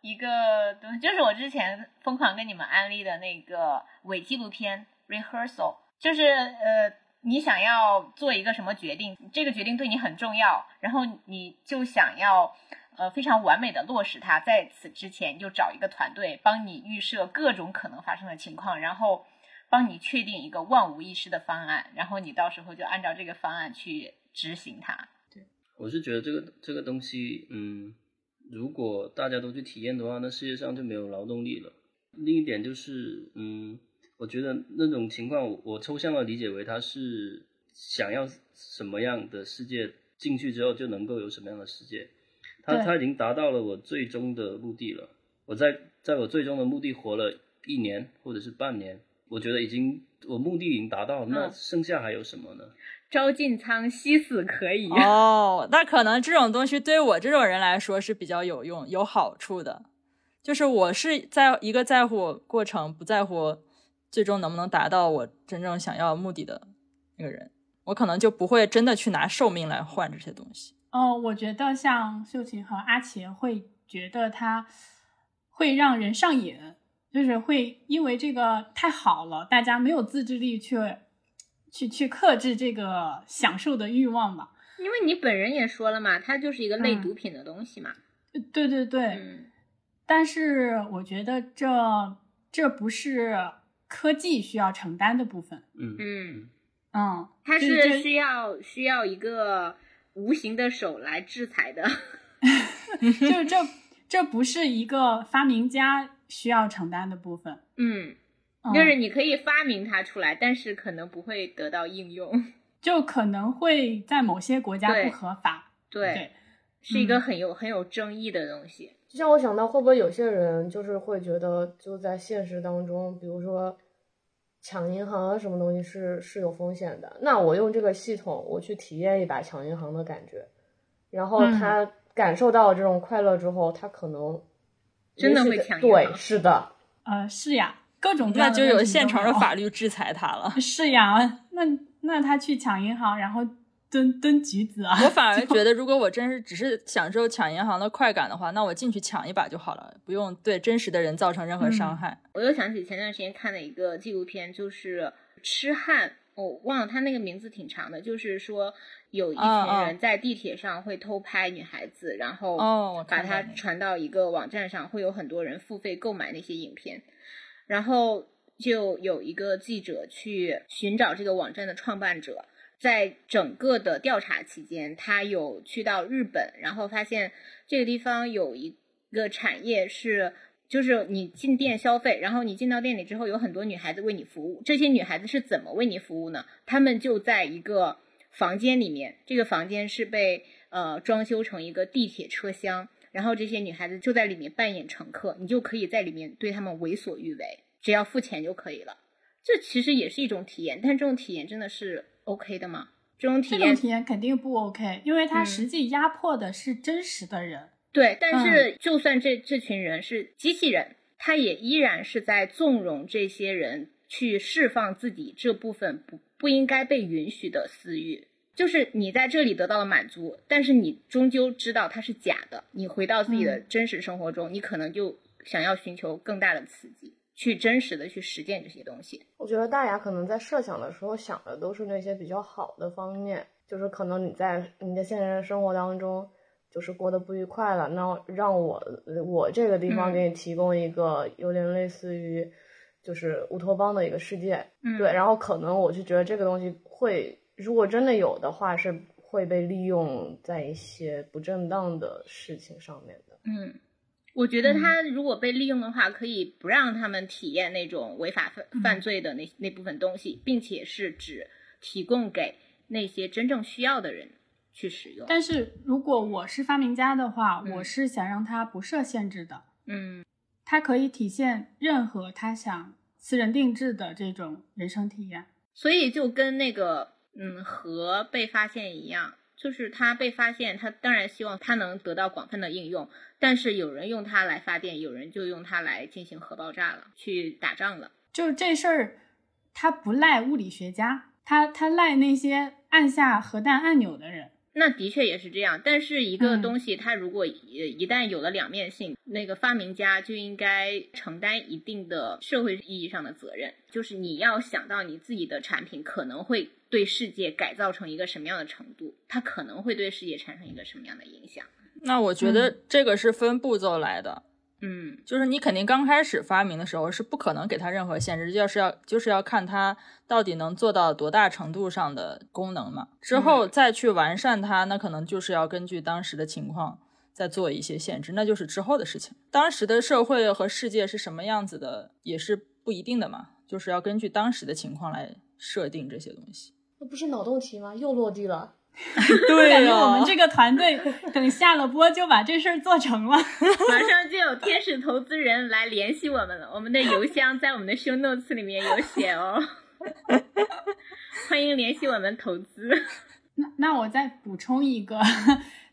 一个东西，就是我之前疯狂跟你们安利的那个伪纪录片《Rehearsal》，就是呃，你想要做一个什么决定，这个决定对你很重要，然后你就想要呃非常完美的落实它，在此之前就找一个团队帮你预设各种可能发生的情况，然后帮你确定一个万无一失的方案，然后你到时候就按照这个方案去执行它。对我是觉得这个这个东西，嗯。如果大家都去体验的话，那世界上就没有劳动力了。另一点就是，嗯，我觉得那种情况，我我抽象的理解为他是想要什么样的世界，进去之后就能够有什么样的世界。他他已经达到了我最终的目的了。我在在我最终的目的活了一年或者是半年，我觉得已经我目的已经达到了，那剩下还有什么呢？招进仓，惜死可以。哦，那可能这种东西对我这种人来说是比较有用、有好处的。就是我是在一个在乎过程，不在乎最终能不能达到我真正想要目的的那个人，我可能就不会真的去拿寿命来换这些东西。哦，我觉得像秀琴和阿奇会觉得它会让人上瘾，就是会因为这个太好了，大家没有自制力去。去去克制这个享受的欲望吧，因为你本人也说了嘛，它就是一个类毒品的东西嘛。对对对，嗯。但是我觉得这这不是科技需要承担的部分。嗯嗯嗯，它是需要需要一个无形的手来制裁的。就这这不是一个发明家需要承担的部分。嗯。就是你可以发明它出来，但是可能不会得到应用，就可能会在某些国家不合法。对，是一个很有很有争议的东西。就像我想到，会不会有些人就是会觉得，就在现实当中，比如说抢银行啊，什么东西是是有风险的。那我用这个系统，我去体验一把抢银行的感觉，然后他感受到这种快乐之后，他可能真的会抢。对，是的，呃，是呀。各种那就有现成的法律制裁他了。是呀，那那他去抢银行，然后蹲蹲橘子啊。我反而觉得，如果我真是只是享受抢银行的快感的话，那我进去抢一把就好了，不用对真实的人造成任何伤害。我又想起前段时间看的一个纪录片，就是痴汉，我忘了他那个名字挺长的，就是说有一群人在地铁上会偷拍女孩子，然后把它传到一个网站上，会有很多人付费购买那些影片。然后就有一个记者去寻找这个网站的创办者，在整个的调查期间，他有去到日本，然后发现这个地方有一个产业是，就是你进店消费，然后你进到店里之后，有很多女孩子为你服务。这些女孩子是怎么为你服务呢？她们就在一个房间里面，这个房间是被呃装修成一个地铁车厢。然后这些女孩子就在里面扮演乘客，你就可以在里面对她们为所欲为，只要付钱就可以了。这其实也是一种体验，但这种体验真的是 OK 的吗？这种体验，体验肯定不 OK，因为它实际压迫的是真实的人。对，但是就算这这群人是机器人，他也依然是在纵容这些人去释放自己这部分不不应该被允许的私欲。就是你在这里得到了满足，但是你终究知道它是假的。你回到自己的真实生活中，你可能就想要寻求更大的刺激，去真实的去实践这些东西。我觉得大牙可能在设想的时候想的都是那些比较好的方面，就是可能你在你的现实生活当中就是过得不愉快了，那让我我这个地方给你提供一个有点类似于就是乌托邦的一个世界，对，然后可能我就觉得这个东西会。如果真的有的话，是会被利用在一些不正当的事情上面的。嗯，我觉得他如果被利用的话，可以不让他们体验那种违法犯犯罪的那那部分东西，并且是只提供给那些真正需要的人去使用。但是如果我是发明家的话，我是想让他不设限制的。嗯，他可以体现任何他想私人定制的这种人生体验。所以就跟那个。嗯，核被发现一样，就是它被发现，它当然希望它能得到广泛的应用，但是有人用它来发电，有人就用它来进行核爆炸了，去打仗了。就是这事儿，它不赖物理学家，它它赖那些按下核弹按钮的人。那的确也是这样，但是一个嗯东西它如果一一旦有了两面性，那个发明家就应该承担一定的社会意义上的责任，就是你要想到你自己的产品可能会对世界改造成一个什么样的程度，它可能会对世界产生一个什么样的影响。那我觉得这个是分步骤来的，嗯就是你肯定刚开始发明的时候是不可能给它任何限制，就是要就是要看它到底能做到多大程度上的功能嘛。之后再去完善它，那可能就是要根据当时的情况再做一些限制，那就是之后的事情。当时的社会和世界是什么样子的，也是不一定的嘛，就是要根据当时的情况来设定这些东西。那不是脑洞题吗？又落地了。对感觉我们这个团队等下了播就把这事儿做成了。马上就有天使投资人来联系我们了，我们的邮箱在我们的 show notes 里面有写哦，欢迎联系我们投资。那那我再补充一个，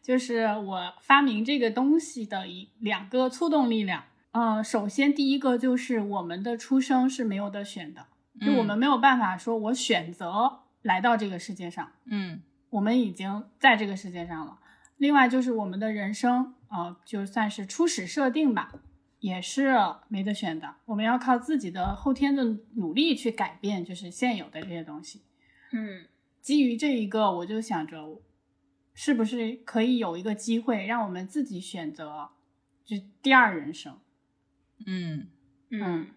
就是我发明这个东西的一两个促动力量。呃，首先第一个就是我们的出生是没有得选的，就我们没有办法说我选择来到这个世界上，嗯我们已经在这个世界上了。另外就是我们的人生，呃，就算是初始设定吧，也是没得选的。我们要靠自己的后天的努力去改变，就是现有的这些东西。嗯基于这一个，我就想着，是不是可以有一个机会，让我们自己选择，就第二人生。嗯嗯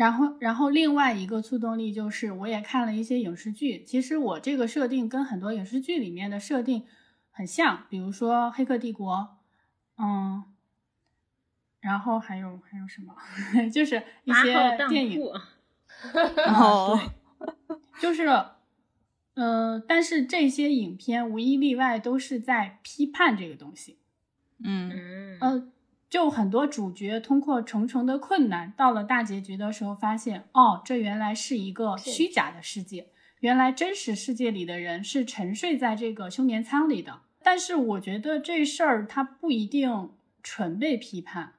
然后，然后另外一个促动力就是，我也看了一些影视剧。其实我这个设定跟很多影视剧里面的设定很像，比如说《黑客帝国》，嗯，然后还有还有什么，就是一些八号当电影，然后，就是，呃，但是这些影片无一例外都是在批判这个东西。嗯。嗯。呃，就很多主角通过重重的困难，到了大结局的时候，发现哦，这原来是一个虚假的世界，原来真实世界里的人是沉睡在这个休眠舱里的。但是我觉得这事儿它不一定纯被批判。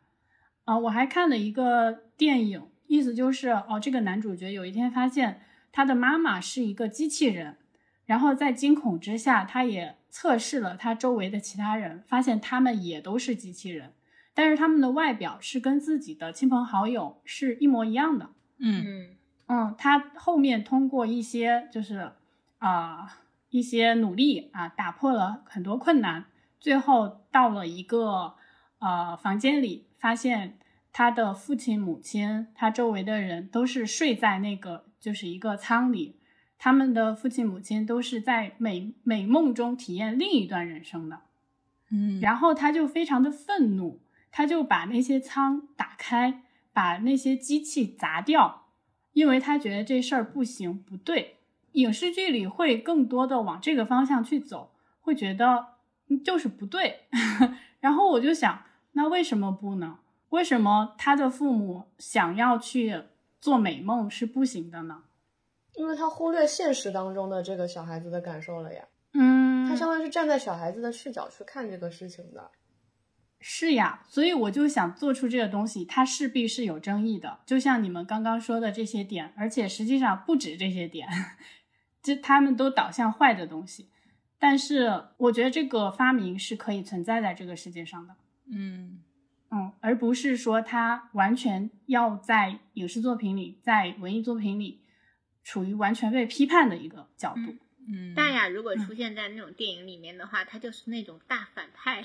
啊、我还看了一个电影，意思就是哦，这个男主角有一天发现他的妈妈是一个机器人，然后在惊恐之下，他也测试了他周围的其他人，发现他们也都是机器人，但是他们的外表是跟自己的亲朋好友是一模一样的。嗯嗯嗯，他后面通过一些就是啊、一些努力啊，打破了很多困难，最后到了一个呃房间里，发现他的父亲、母亲，他周围的人都是睡在那个就是一个舱里，他们的父亲、母亲都是在美美梦中体验另一段人生的。嗯，然后他就非常的愤怒，他就把那些仓打开，把那些机器砸掉，因为他觉得这事儿不行不对。影视剧里会更多的往这个方向去走，会觉得嗯就是不对。然后我就想，那为什么不呢？为什么他的父母想要去做美梦是不行的呢？因为他忽略现实当中的这个小孩子的感受了呀。嗯，他相当于是站在小孩子的视角去看这个事情的。是呀，所以我就想做出这个东西，它势必是有争议的，就像你们刚刚说的这些点，而且实际上不止这些点，这他们都导向坏的东西。但是我觉得这个发明是可以存在在这个世界上的，嗯嗯，而不是说它完全要在影视作品里、在文艺作品里处于完全被批判的一个角度。嗯，大雅如果出现在那种电影里面的话，他就是那种大反派，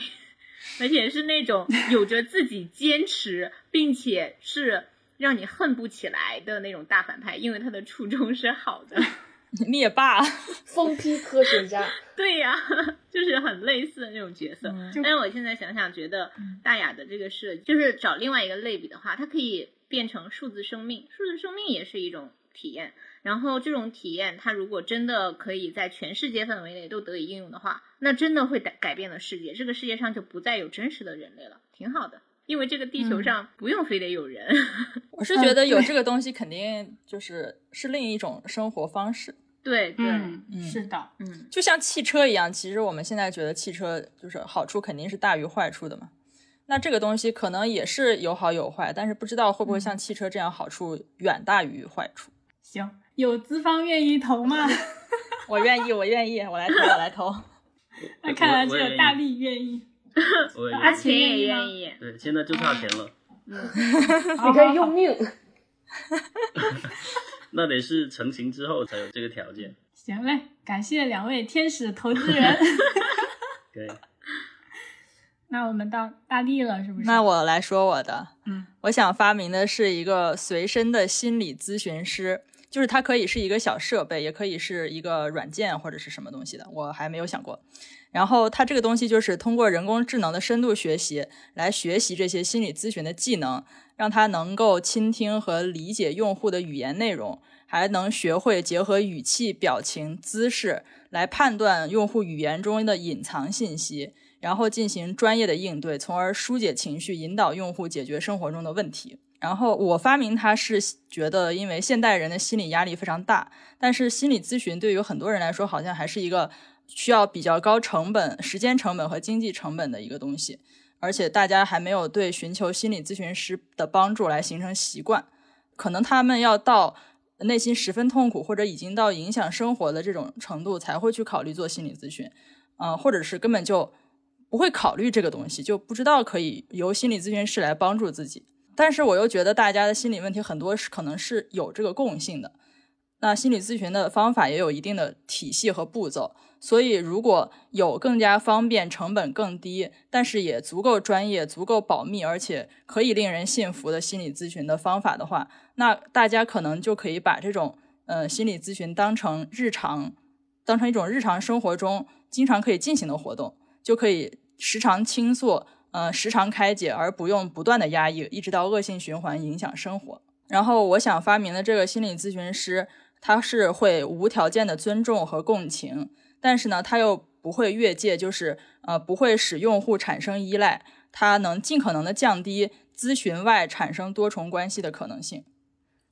而且是那种有着自己坚持，并且是让你恨不起来的那种大反派，因为他的初衷是好的。灭霸，疯批科学家，对呀、就是很类似的那种角色。嗯但是我现在想想，觉得大雅的这个设计，就是找另外一个类比的话，它可以变成数字生命，数字生命也是一种体验。然后这种体验，它如果真的可以在全世界范围内都得以应用的话，那真的会改改变了世界。这个世界上就不再有真实的人类了，挺好的。因为这个地球上不用非得有人。我是觉得有这个东西肯定就是是另一种生活方式，对对，是的，嗯就像汽车一样，其实我们现在觉得汽车就是好处肯定是大于坏处的嘛。那这个东西可能也是有好有坏，但是不知道会不会像汽车这样好处远大于坏处。行，有资方愿意投吗？我愿意，我愿意，我来投，我来投。那看来只有大力愿意。我也阿愿意钱也愿愿意。对，现在就差钱了，你可以用命。那得是成型之后才有这个条件。行嘞，感谢两位天使投资人。对，那我们到大力了，是不是？那我来说我的，嗯，我想发明的是一个随身的心理咨询师，就是它可以是一个小设备，也可以是一个软件或者是什么东西的，我还没有想过。然后它这个东西就是通过人工智能的深度学习来学习这些心理咨询的技能，让它能够倾听和理解用户的语言内容，还能学会结合语气、表情、姿势来判断用户语言中的隐藏信息。然后进行专业的应对，从而疏解情绪，引导用户解决生活中的问题。然后我发明它是觉得，因为现代人的心理压力非常大，但是心理咨询对于很多人来说，好像还是一个需要比较高成本、时间成本和经济成本的一个东西，而且大家还没有对寻求心理咨询师的帮助来形成习惯，可能他们要到内心十分痛苦或者已经到影响生活的这种程度，才会去考虑做心理咨询，嗯、或者是根本就。不会考虑这个东西，就不知道可以由心理咨询师来帮助自己。但是我又觉得大家的心理问题很多是可能是有这个共性的。那心理咨询的方法也有一定的体系和步骤，所以如果有更加方便、成本更低，但是也足够专业、足够保密，而且可以令人信服的心理咨询的方法的话，那大家可能就可以把这种呃心理咨询当成日常，当成一种日常生活中经常可以进行的活动。就可以时常倾诉，呃，时常开解，而不用不断的压抑，一直到恶性循环影响生活。然后我想发明的这个心理咨询师，他是会无条件的尊重和共情，但是呢，他又不会越界，就是呃，不会使用户产生依赖，他能尽可能的降低咨询外产生多重关系的可能性。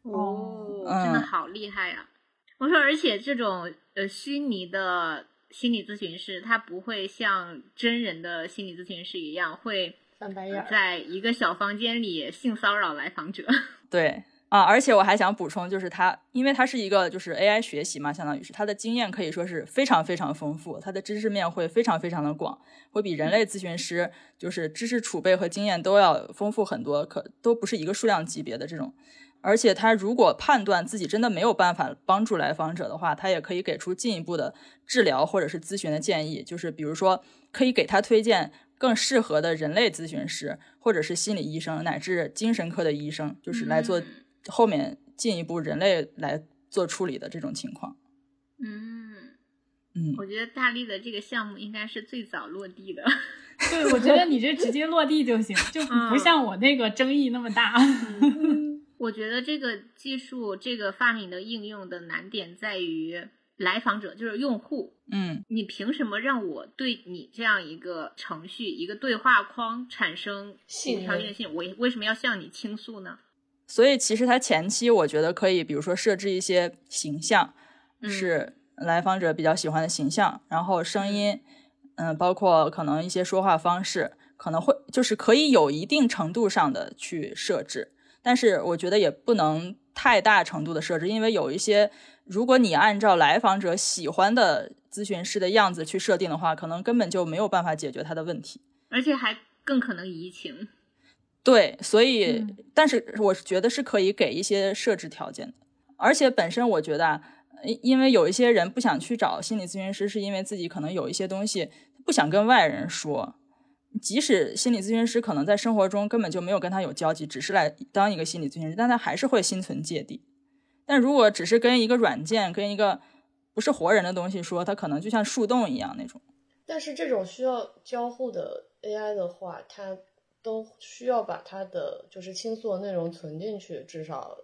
哦，嗯真的好厉害呀、我说，而且这种呃虚拟的心理咨询师，他不会像真人的心理咨询师一样，会翻白眼。在一个小房间里性骚扰来访者。对啊，而且我还想补充，就是他，因为他是一个就是 AI 学习嘛，相当于是他的经验可以说是非常非常丰富，他的知识面会非常非常的广，会比人类咨询师就是知识储备和经验都要丰富很多，可都不是一个数量级别的这种。而且他如果判断自己真的没有办法帮助来访者的话，他也可以给出进一步的治疗或者是咨询的建议，就是比如说可以给他推荐更适合的人类咨询师，或者是心理医生乃至精神科的医生，就是来做嗯后面进一步人类来做处理的这种情况。嗯，嗯，我觉得大力的这个项目应该是最早落地的。对，我觉得你这直接落地就行，就嗯不像我那个争议那么大。我觉得这个技术、这个发明的应用的难点在于来访者，就是用户。嗯，你凭什么让我对你这样一个程序、一个对话框产生信无条件性？我为什么要向你倾诉呢？所以其实它前期我觉得可以，比如说设置一些形象，嗯是来访者比较喜欢的形象，然后声音，嗯、包括可能一些说话方式，可能会就是可以有一定程度上的去设置，但是我觉得也不能太大程度的设置，因为有一些，如果你按照来访者喜欢的咨询师的样子去设定的话，可能根本就没有办法解决他的问题。而且还更可能移情。对，所以，嗯但是我觉得是可以给一些设置条件的，而且本身我觉得啊，因因为有一些人不想去找心理咨询师，是因为自己可能有一些东西不想跟外人说，即使心理咨询师可能在生活中根本就没有跟他有交集，只是来当一个心理咨询师，但他还是会心存芥蒂。但如果只是跟一个软件、跟一个不是活人的东西说，他可能就像树洞一样那种。但是这种需要交互的 AI 的话，它都需要把它的就是倾诉的内容存进去，至少。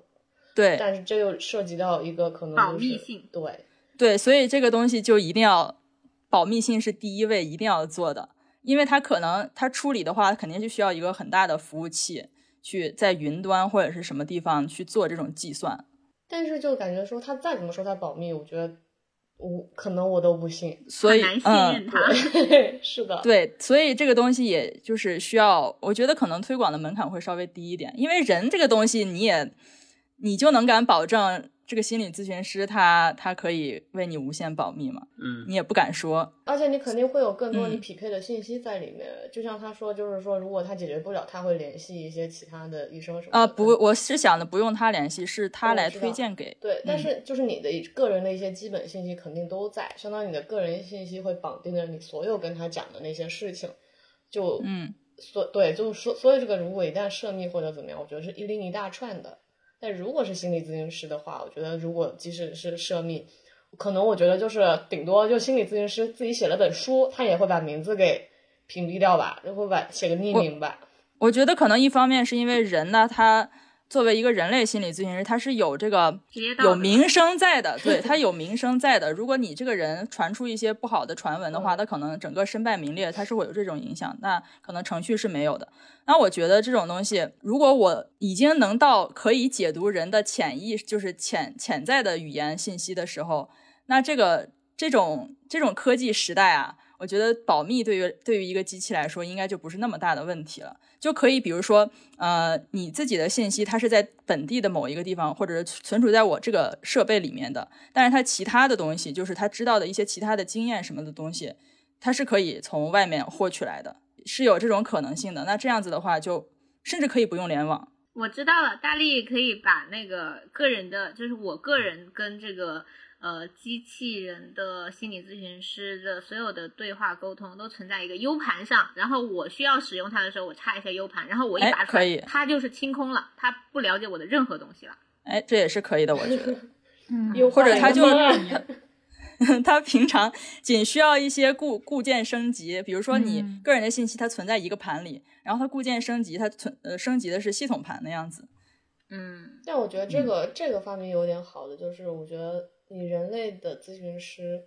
对，但是这又涉及到一个可能、就是、保密性对，对，所以这个东西就一定要保密性是第一位，一定要做的，因为它可能它处理的话，肯定就需要一个很大的服务器去在云端或者是什么地方去做这种计算。但是就感觉说它再怎么说它保密，我觉得我可能我都不信。所以，很难信嗯，是的，对，所以这个东西也就是需要，我觉得可能推广的门槛会稍微低一点，因为人这个东西你也你就能敢保证这个心理咨询师他他可以为你无限保密嘛，嗯，你也不敢说，而且你肯定会有更多你嗯匹配的信息在里面。就像他说，就是说，如果他解决不了，他会联系一些其他的医生什么的。啊、不，我是想的不用他联系，是他来推荐给，对，但嗯是就是你的个人的一些基本信息肯定都在，相当于你的个人信息会绑定着你所有跟他讲的那些事情，就嗯，所对，就是说，所以这个如果一旦涉密或者怎么样，我觉得是一拎一大串的。但如果是心理咨询师的话，我觉得如果即使是涉密，可能我觉得就是顶多就心理咨询师自己写了本书，他也会把名字给屏蔽掉吧，就会把写个匿名吧。我觉得可能一方面是因为人呢，他作为一个人类心理咨询师，他是有这个有名声在的，对 他有名声在的。如果你这个人传出一些不好的传闻的话，嗯他可能整个身败名裂，他是会有这种影响。那可能程序是没有的。那我觉得这种东西，如果我已经能到可以解读人的潜意，就是潜潜在的语言信息的时候，那这个这种这种科技时代啊，我觉得保密对于对于一个机器来说，应该就不是那么大的问题了。就可以，比如说，呃，你自己的信息它是在本地的某一个地方，或者是存储在我这个设备里面的，但是它其他的东西，就是他知道的一些其他的经验什么的东西，它是可以从外面获取来的，是有这种可能性的。那这样子的话，就甚至可以不用联网。我知道了，大力可以把那个个人的，就是我个人跟这个呃机器人的心理咨询师的所有的对话沟通都存在一个 U 盘上，然后我需要使用它的时候，我插一下 U 盘，然后我一哎拔出来，可以它就是清空了，它不了解我的任何东西了。哎，这也是可以的，我觉得。嗯，或者他就换一个他 平常仅需要一些固固件升级，比如说你嗯个人的信息它存在一个盘里，然后它固件升级，它存呃升级的是系统盘的样子。嗯，但我觉得这个、这个发明有点好的，就是我觉得你人类的咨询师，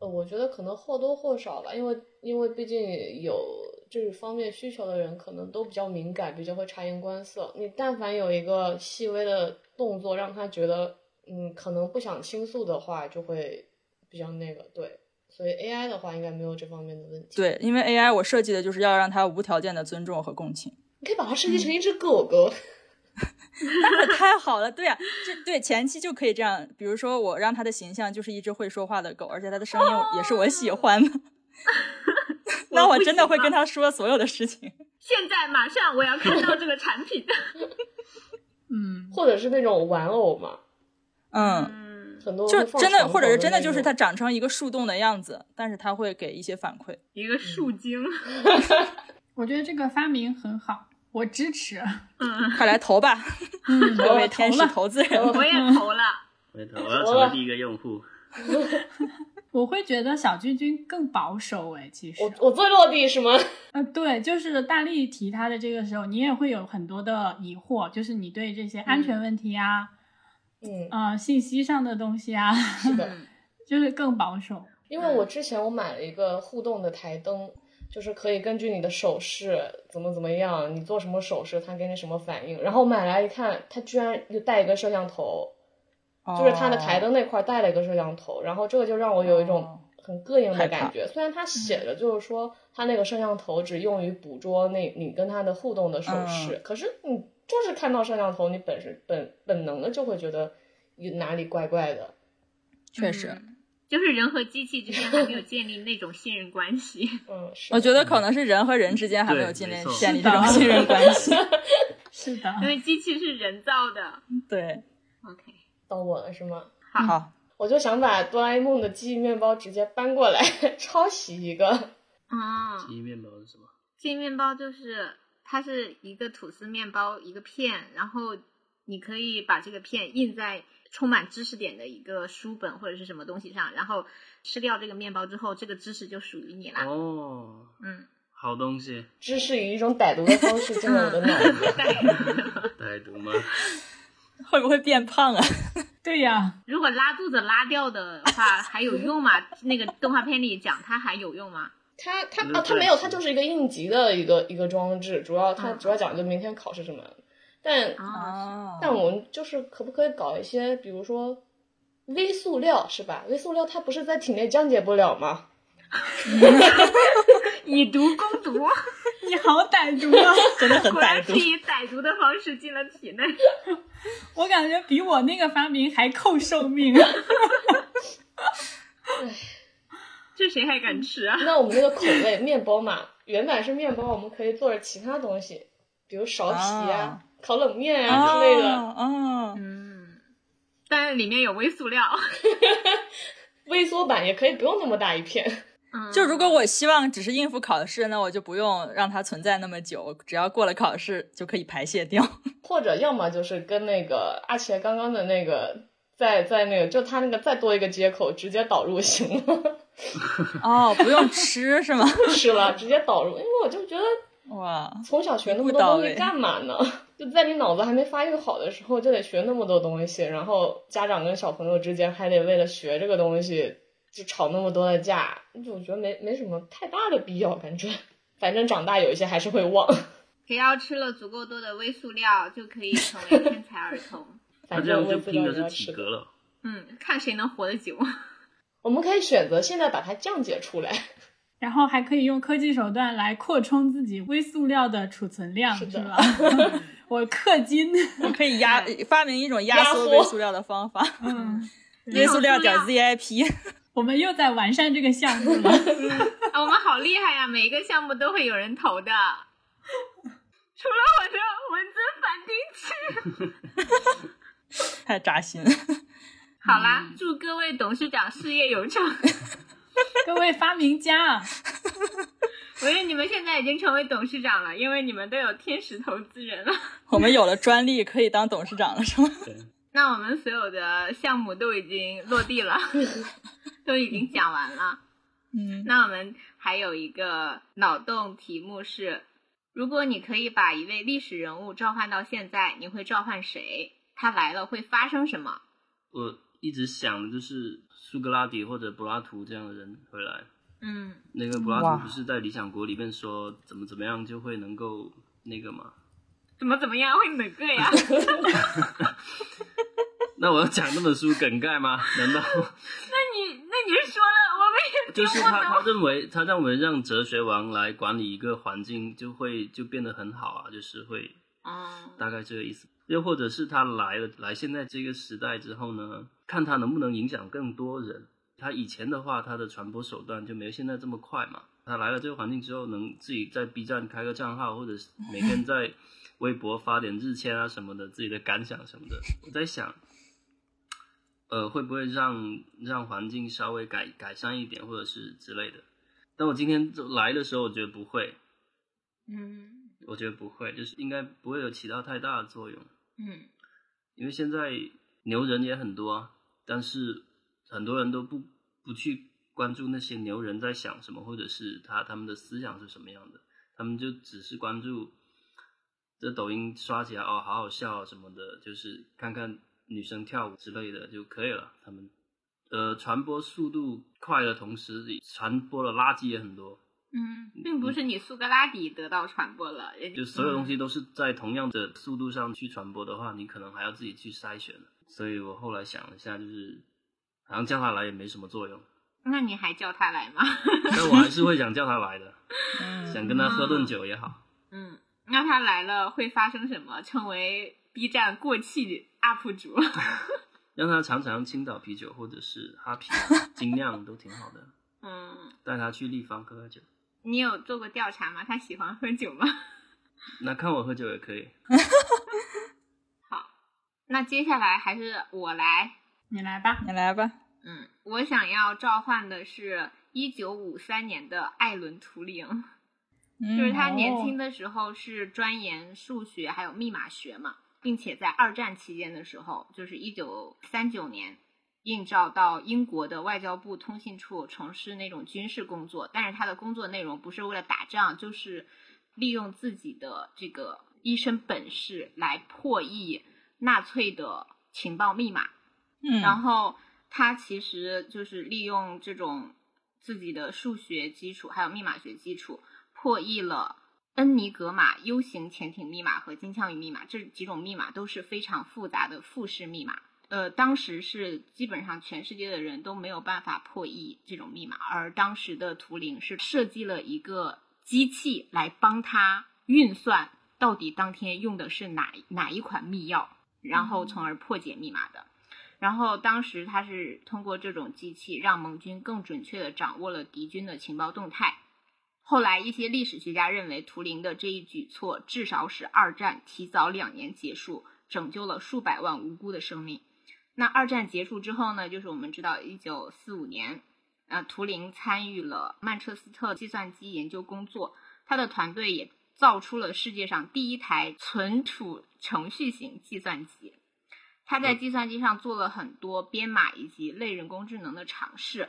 呃，我觉得可能或多或少吧，因为因为毕竟有这方面需求的人，可能都比较敏感，比较会察言观色。你但凡有一个细微的动作，让他觉得嗯可能不想倾诉的话，就会比较那个对。所以 AI 的话，应该没有这方面的问题。，对，因为 AI 我设计的就是要让它无条件的尊重和共情。你可以把它设计成一只狗狗。那 可太好了，对呀、这对前期就可以这样，比如说我让它的形象就是一只会说话的狗，而且它的声音 也是我喜欢的，那我真的会跟他说所有的事情。现在马上我要看到这个产品。嗯，或者是那种玩偶嘛，嗯，很多就真的，或者是真的就是它长成一个树洞的样子，但是它会给一些反馈。一个树精。我觉得这个发明很好，我支持。嗯，快来投吧，嗯，各位我天使投了。投资人。我也投了。我也投我要成为第一个用户。我会觉得小君君更保守哎，其实我我最落地是吗？呃，对，就是大力提他的这个时候，你也会有很多的疑惑，就是你对这些安全问题啊，嗯，呃，信息上的东西啊，是的，就是更保守。因为我之前我买了一个互动的台灯，就是可以根据你的手势怎么怎么样，你做什么手势，它给你什么反应。然后买来一看，它居然就带一个摄像头，就是它的台灯那块带了一个摄像头，然后这个就让我有一种哦很膈应的感觉。虽然它写着就是说它那个摄像头只用于捕捉那你跟它的互动的手势，可是你就是看到摄像头，你本身本本能的就会觉得有哪里怪怪的。确实，嗯就是人和机器之间还没有建立那种信任关系。嗯，是我觉得可能是人和人之间还没有建立建立这种信任关系。是的，因为机器是人造的。对，OK，到我了是吗？好，我就想把哆啦 A 梦的记忆面包直接搬过来 抄袭一个。嗯，记忆面包是什么？记忆面包就是它是一个吐司面包一个片，然后你可以把这个片印在充满知识点的一个书本或者是什么东西上，然后吃掉这个面包之后，这个知识就属于你了。哦，嗯，好东西，知识以一种歹毒的方式进入我的脑子。歹毒吗？会不会变胖啊？对呀，如果拉肚子拉掉的话还有用吗？那个动画片里讲它还有用吗？它它啊，它没有，它就是一个应急的一个一个装置，主要它嗯主要讲究明天考试什么。但但我们就是可不可以搞一些，比如说微塑料是吧？微塑料它不是在体内降解不了吗？以毒攻毒，你好歹毒啊！真的很果然歹毒。是以歹毒的方式进了体内。我感觉比我那个发明还扣寿命。这谁还敢吃啊？那我们那个口味面包嘛，原版是面包，我们可以做着其他东西，比如苕皮啊、烤冷面啊之类的。哦，嗯，但是里面有微塑料。微缩版也可以不用那么大一片。嗯就如果我希望只是应付考试，那我就不用让它存在那么久，只要过了考试就可以排泄掉。或者要么就是跟那个阿奇刚刚的那个，在在那个就他那个再多一个接口，直接导入行了，哦，不用吃是吗？不吃了，直接导入。因为我就觉得哇，从小学那么多东西干嘛呢？就在你脑子还没发育好的时候，就得学那么多东西，然后家长跟小朋友之间还得为了学这个东西就吵那么多的架，就我觉得没没什么太大的必要，感觉。反正长大有一些还是会忘。只要吃了足够多的微塑料，就可以成为天才儿童。他反这样就正微塑料拼的是也要吃的。体格了。嗯，看谁能活得久。我们可以选择现在把它降解出来。然后还可以用科技手段来扩充自己微塑料的储存量，是的是吧？我氪金，我可以压发明一种压压缩缩微塑料的方法，嗯，微塑料点 ZIP。我们又在完善这个项目了。啊，我们好厉害呀！每一个项目都会有人投的，除了我的文字反丁器。太扎心了。好啦，祝各位董事长事业有成。各位发明家，我觉得你们现在已经成为董事长了，因为你们都有天使投资人了。我们有了专利，可以当董事长了，是吗？对，那我们所有的项目都已经落地了，都已经讲完了。嗯，那我们还有一个脑洞题目是：如果你可以把一位历史人物召唤到现在，你会召唤谁？他来了会发生什么？我一直想的就是苏格拉底或者柏拉图这样的人回来。嗯，那个柏拉图不是在《理想国》里面说怎么怎么样就会能够那个吗？怎么怎么样会哪个呀？那我要讲那本书梗概吗？难道 那你那你说了，我们也就是他他认为他认为让哲学王来管理一个环境就会就变得很好啊，就是会嗯大概这个意思。又或者是他来了来现在这个时代之后呢，看他能不能影响更多人。他以前的话，他的传播手段就没有现在这么快嘛。他来了这个环境之后，能自己在 B 站开个账号，或者是每天在微博发点日签啊什么的，自己的感想什么的。我在想，呃，会不会让让环境稍微改改善一点，或者是之类的？但我今天来的时候，我觉得不会，嗯我觉得不会，就是应该不会有起到太大的作用。嗯因为现在牛人也很多啊，但是很多人都不不去关注那些牛人在想什么，或者是他他们的思想是什么样的，他们就只是关注这抖音刷起来哦，好好笑啊什么的，就是看看女生跳舞之类的就可以了。他们呃传播速度快的同时，传播的垃圾也很多，嗯，并不是你苏格拉底得到传播了，人就所有东西都是在同样的速度上去传播的话，你可能还要自己去筛选。所以我后来想了一下，就是好像叫他来也没什么作用，那你还叫他来吗？但我还是会想叫他来的，嗯想跟他喝顿酒也好。嗯，那他来了会发生什么？成为 B 站过气 UP 主？让他尝尝青岛啤酒或者是哈啤精酿都挺好的，嗯，带他去立方喝喝酒。你有做过调查吗？他喜欢喝酒吗？那看我喝酒也可以。好，那接下来还是我来。你来吧。你来吧。嗯，我想要召唤的是一九五三年的艾伦·图灵，嗯就是他年轻的时候是专研数学还有密码学嘛，并且在二战期间的时候，就是一九三九年应召到英国的外交部通信处从事那种军事工作，但是他的工作内容不是为了打仗，就是利用自己的这个一身本事来破译纳粹的情报密码。嗯，然后他其实就是利用这种自己的数学基础还有密码学基础，破译了恩尼格玛 U 型潜艇密码和金枪鱼密码这几种密码都是非常复杂的复式密码。呃，当时是基本上全世界的人都没有办法破译这种密码，而当时的图灵是设计了一个机器来帮他运算到底当天用的是哪哪一款密钥，然后从而破解密码的。然后当时他是通过这种机器让盟军更准确地掌握了敌军的情报动态。后来一些历史学家认为，图灵的这一举措至少使二战提早两年结束，拯救了数百万无辜的生命。那二战结束之后呢？就是我们知道，一九四五年，呃，图灵参与了曼彻斯特计算机研究工作，他的团队也造出了世界上第一台存储程序型计算机。他在计算机上做了很多编码以及类人工智能的尝试，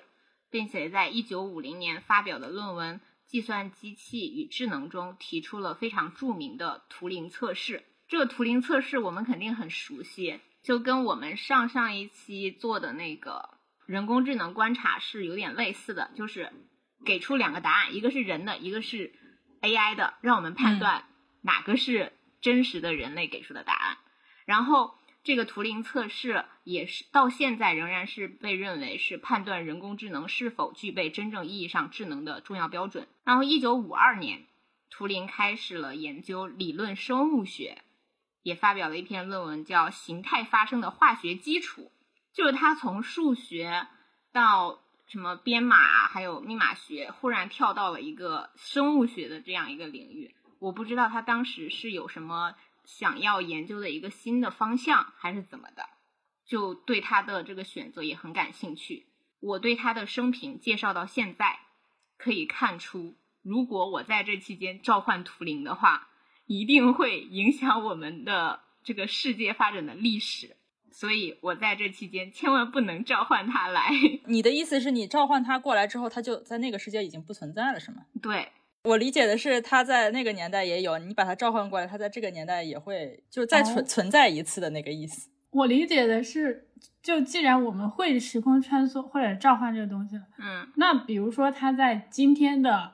并且在一九五零年发表的论文《计算机器与智能》中提出了非常著名的图灵测试。这个图灵测试我们肯定很熟悉，就跟我们上上一期做的那个人工智能观察是有点类似的，就是给出两个答案，一个是人的，一个是 AI 的，让我们判断哪个是真实的人类给出的答案，然后。这个图灵测试也是到现在仍然是被认为是判断人工智能是否具备真正意义上智能的重要标准。然后，一九五二年，图灵开始了研究理论生物学，也发表了一篇论文，叫《形态发生的化学基础》。就是他从数学到什么编码还有密码学，忽然跳到了一个生物学的这样一个领域。我不知道他当时是有什么。想要研究的一个新的方向还是怎么的，就对他的这个选择也很感兴趣。我对他的生平介绍到现在，可以看出，如果我在这期间召唤图灵的话，一定会影响我们的这个世界发展的历史。所以我在这期间千万不能召唤他来。你的意思是你召唤他过来之后，他就在那个世界已经不存在了，是吗？对。我理解的是，他在那个年代也有，你把他召唤过来，他在这个年代也会就再存存在一次的那个意思。我理解的是，就既然我们会时空穿梭或者召唤这个东西，嗯，那比如说他在今天的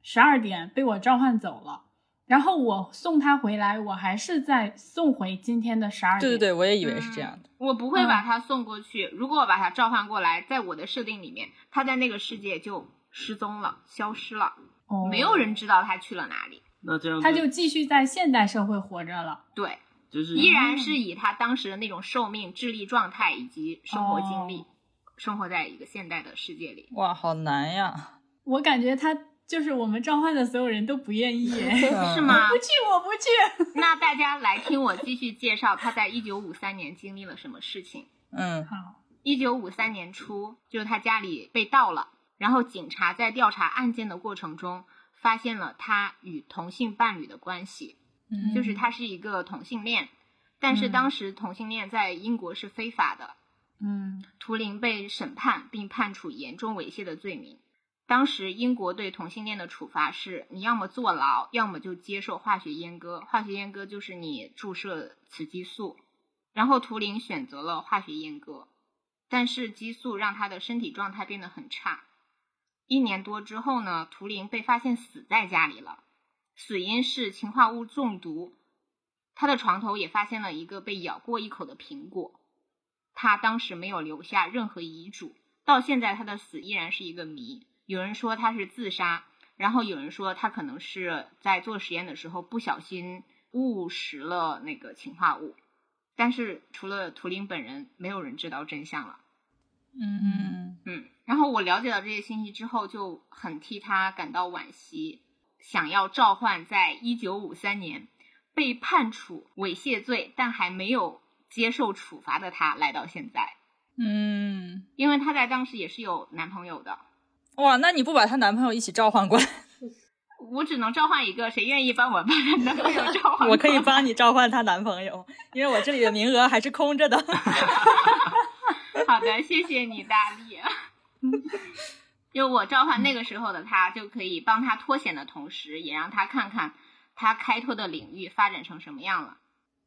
十二点被我召唤走了，然后我送他回来，我还是在送回今天的十二点。对对对，我也以为是这样的。我不会把他送过去，如果我把他召唤过来，在我的设定里面，他在那个世界就失踪了，消失了。哦没有人知道他去了哪里，那这样他就继续在现代社会活着了。对，就是依然是以他当时的那种寿命、智力状态以及生活经历，生活在一个现代的世界里。哇，好难呀！我感觉他就是我们召唤的所有人都不愿意，是吗？不去，我不去。那大家来听我继续介绍他在一九五三年经历了什么事情。嗯，好。一九五三年初，就是他家里被盗了。然后警察在调查案件的过程中，发现了他与同性伴侣的关系，嗯，就是他是一个同性恋，但是当时同性恋在英国是非法的，嗯，图灵被审判并判处严重猥亵的罪名。当时英国对同性恋的处罚是，你要么坐牢，要么就接受化学阉割。化学阉割就是你注射雌激素，然后图灵选择了化学阉割，但是激素让他的身体状态变得很差。一年多之后呢，图灵被发现死在家里了，死因是氰化物中毒。他的床头也发现了一个被咬过一口的苹果。他当时没有留下任何遗嘱，到现在他的死依然是一个谜。有人说他是自杀，然后有人说他可能是在做实验的时候不小心误食了那个氰化物。但是除了图灵本人，没有人知道真相了。嗯嗯嗯。然后我了解到这些信息之后，就很替他感到惋惜，想要召唤在一九五三年被判处猥亵罪但还没有接受处罚的他来到现在。嗯，因为他在当时也是有男朋友的。哇，那你不把她男朋友一起召唤过来？我只能召唤一个，谁愿意帮我把她男朋友召唤？我可以帮你召唤她男朋友，因为我这里的名额还是空着的。好的，谢谢你，大力。就我召唤那个时候的他，就可以帮他脱险的同时，也让他看看他开拓的领域发展成什么样了。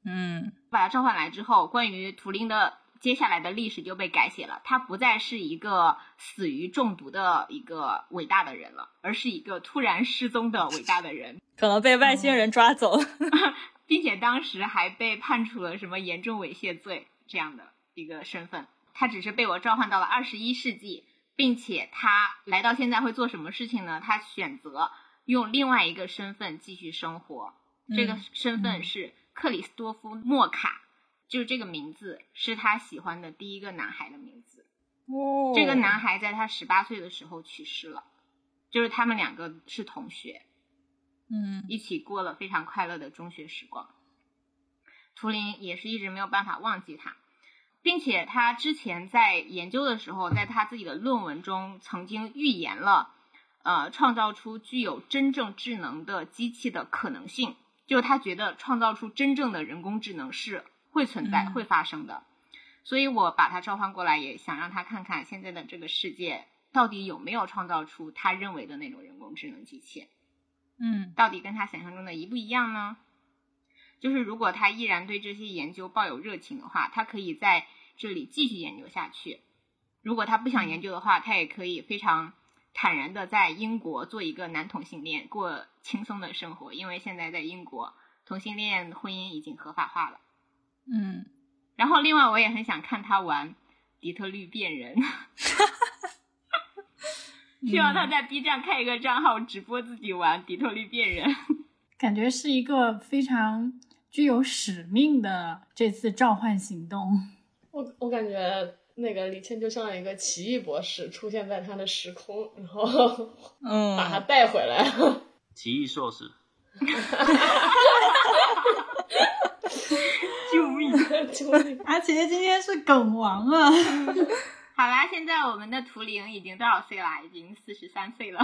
嗯，把他召唤来之后，关于图灵的接下来的历史就被改写了。他不再是一个死于中毒的一个伟大的人了，而是一个突然失踪的伟大的人，可能被外星人抓走，并且当时还被判处了什么严重猥亵罪这样的。一个身份，他只是被我召唤到了二十一世纪，并且他来到现在会做什么事情呢？他选择用另外一个身份继续生活，这个身份是克里斯多夫·莫卡，就是这个名字是他喜欢的第一个男孩的名字。哦这个男孩在他十八岁的时候去世了，就是他们两个是同学，嗯一起过了非常快乐的中学时光。图灵也是一直没有办法忘记他，并且他之前在研究的时候，在他自己的论文中曾经预言了，呃，创造出具有真正智能的机器的可能性，就是他觉得创造出真正的人工智能是会存在、嗯会发生的。所以我把他召唤过来，也想让他看看现在的这个世界到底有没有创造出他认为的那种人工智能机器。嗯到底跟他想象中的一不一样呢？就是如果他依然对这些研究抱有热情的话，他可以在这里继续研究下去；如果他不想研究的话，他也可以非常坦然的在英国做一个男同性恋，过轻松的生活，因为现在在英国同性恋婚姻已经合法化了。嗯，然后另外我也很想看他玩底特律变人，希望他在 B 站开一个账号直播自己玩底特律变人。感觉是一个非常具有使命的这次召唤行动。我我感觉那个李倩就像一个奇异博士出现在他的时空，然后嗯把他带回来。奇异硕士，救命！救命！而且今天是梗王啊！好啦，现在我们的图灵已经多少岁啦？已经四十三岁了。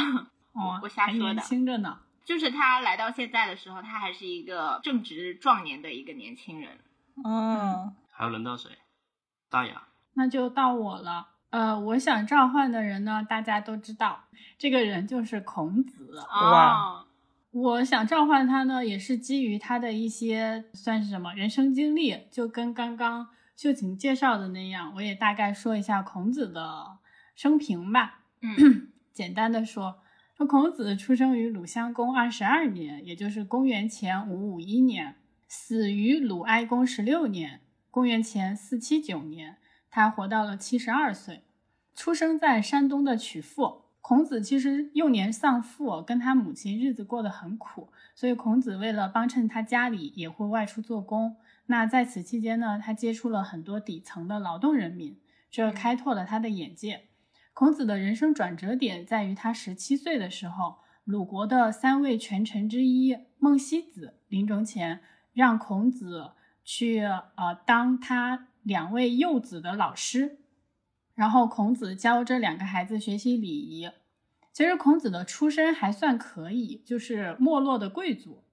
哦，我瞎还年说的轻着呢。就是他来到现在的时候，他还是一个正值壮年的一个年轻人。嗯还要轮到谁？大雅。那就到我了。呃，我想召唤的人呢，大家都知道，这个人就是孔子。哦，我想召唤他呢，也是基于他的一些算是什么人生经历，就跟刚刚秀琴介绍的那样，我也大概说一下孔子的生平吧。嗯 简单的说，说孔子出生于鲁襄公二十二年，也就是公元前五五一年，死于鲁哀公十六年，公元前四七九年。他活到了七十二岁，出生在山东的曲阜。孔子其实幼年丧父，跟他母亲日子过得很苦，所以孔子为了帮衬他家里，也会外出做工。那在此期间呢，他接触了很多底层的劳动人民，这开拓了他的眼界。孔子的人生转折点在于他十七岁的时候，鲁国的三位权臣之一孟西子临终前让孔子去呃当他两位幼子的老师，然后孔子教这两个孩子学习礼仪。其实孔子的出身还算可以，就是没落的贵族。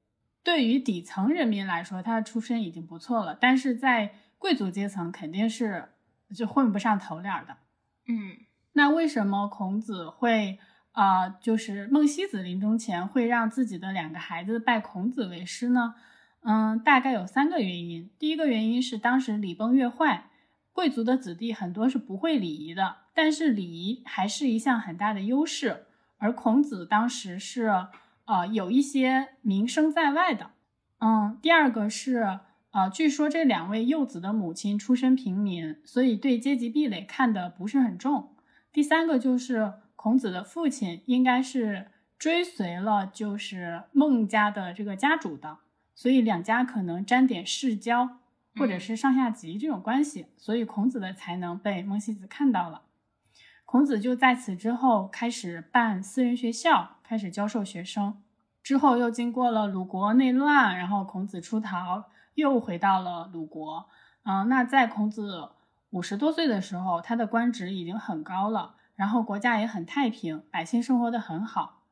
对于底层人民来说，他的出身已经不错了，但是在贵族阶层肯定是就混不上头脸的。嗯那为什么孔子会啊、呃就是孟西子临终前会让自己的两个孩子拜孔子为师呢？嗯，大概有三个原因。第一个原因是当时礼崩乐坏，贵族的子弟很多是不会礼仪的，但是礼仪还是一项很大的优势。而孔子当时是呃有一些名声在外的。嗯，第二个是呃，据说这两位幼子的母亲出身平民，所以对阶级壁垒看得不是很重。第三个就是孔子的父亲应该是追随了就是孟家的这个家主的，所以两家可能沾点世交或者是上下级这种关系，所以孔子的才能被孟西子看到了。孔子就在此之后开始办私人学校，开始教授学生。之后又经过了鲁国内乱，然后孔子出逃，又回到了鲁国。嗯、那在孔子五十多岁的时候，他的官职已经很高了，然后国家也很太平，百姓生活的很好。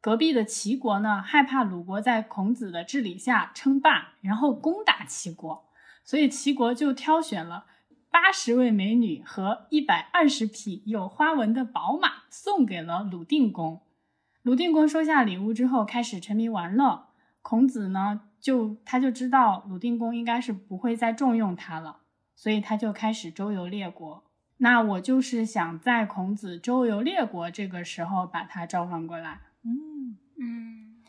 隔壁的齐国呢，害怕鲁国在孔子的治理下称霸，然后攻打齐国，所以齐国就挑选了八十位美女和一百二十匹有花纹的宝马，送给了鲁定公。鲁定公收下礼物之后，开始沉迷玩乐。孔子呢，就他就知道鲁定公应该是不会再重用他了，所以他就开始周游列国。那我就是想在孔子周游列国这个时候把他召唤过来。嗯嗯，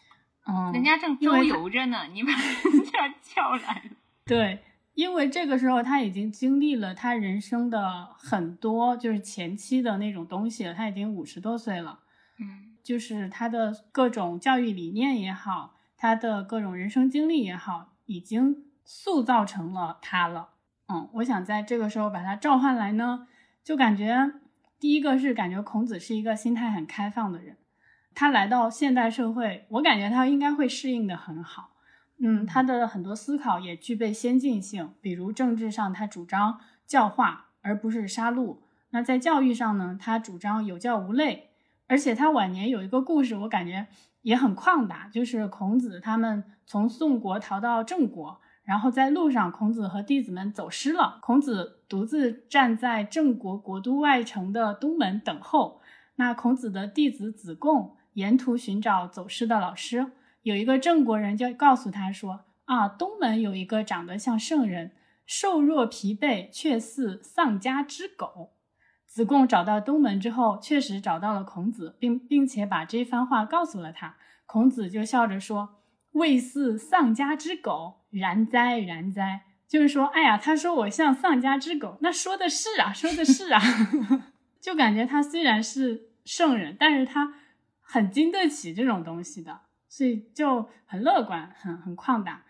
嗯，人家正周游着呢，你把人家叫来了。对，因为这个时候他已经经历了他人生的很多，就是前期的那种东西了。他已经五十多岁了，嗯，就是他的各种教育理念也好，他的各种人生经历也好，已经塑造成了他了。嗯，我想在这个时候把他召唤来呢，就感觉第一个是感觉孔子是一个心态很开放的人，他来到现代社会，我感觉他应该会适应的很好。嗯，他的很多思考也具备先进性，比如政治上他主张教化而不是杀戮，那在教育上呢，他主张有教无类，而且他晚年有一个故事，我感觉也很旷达，就是孔子他们从宋国逃到郑国，然后在路上，孔子和弟子们走失了，孔子独自站在郑国国都外城的东门等候，那孔子的弟子子贡沿途寻找走失的老师。有一个郑国人就告诉他说：“啊，东门有一个长得像圣人，瘦弱疲惫，却似丧家之狗。”子贡找到东门之后，确实找到了孔子，并并且把这番话告诉了他。孔子就笑着说：“未似丧家之狗，然哉，然哉。”就是说，哎呀，他说我像丧家之狗，那说的是啊，说的是啊，就感觉他虽然是圣人，但是他很经得起这种东西的。所以就很乐观，很很旷达，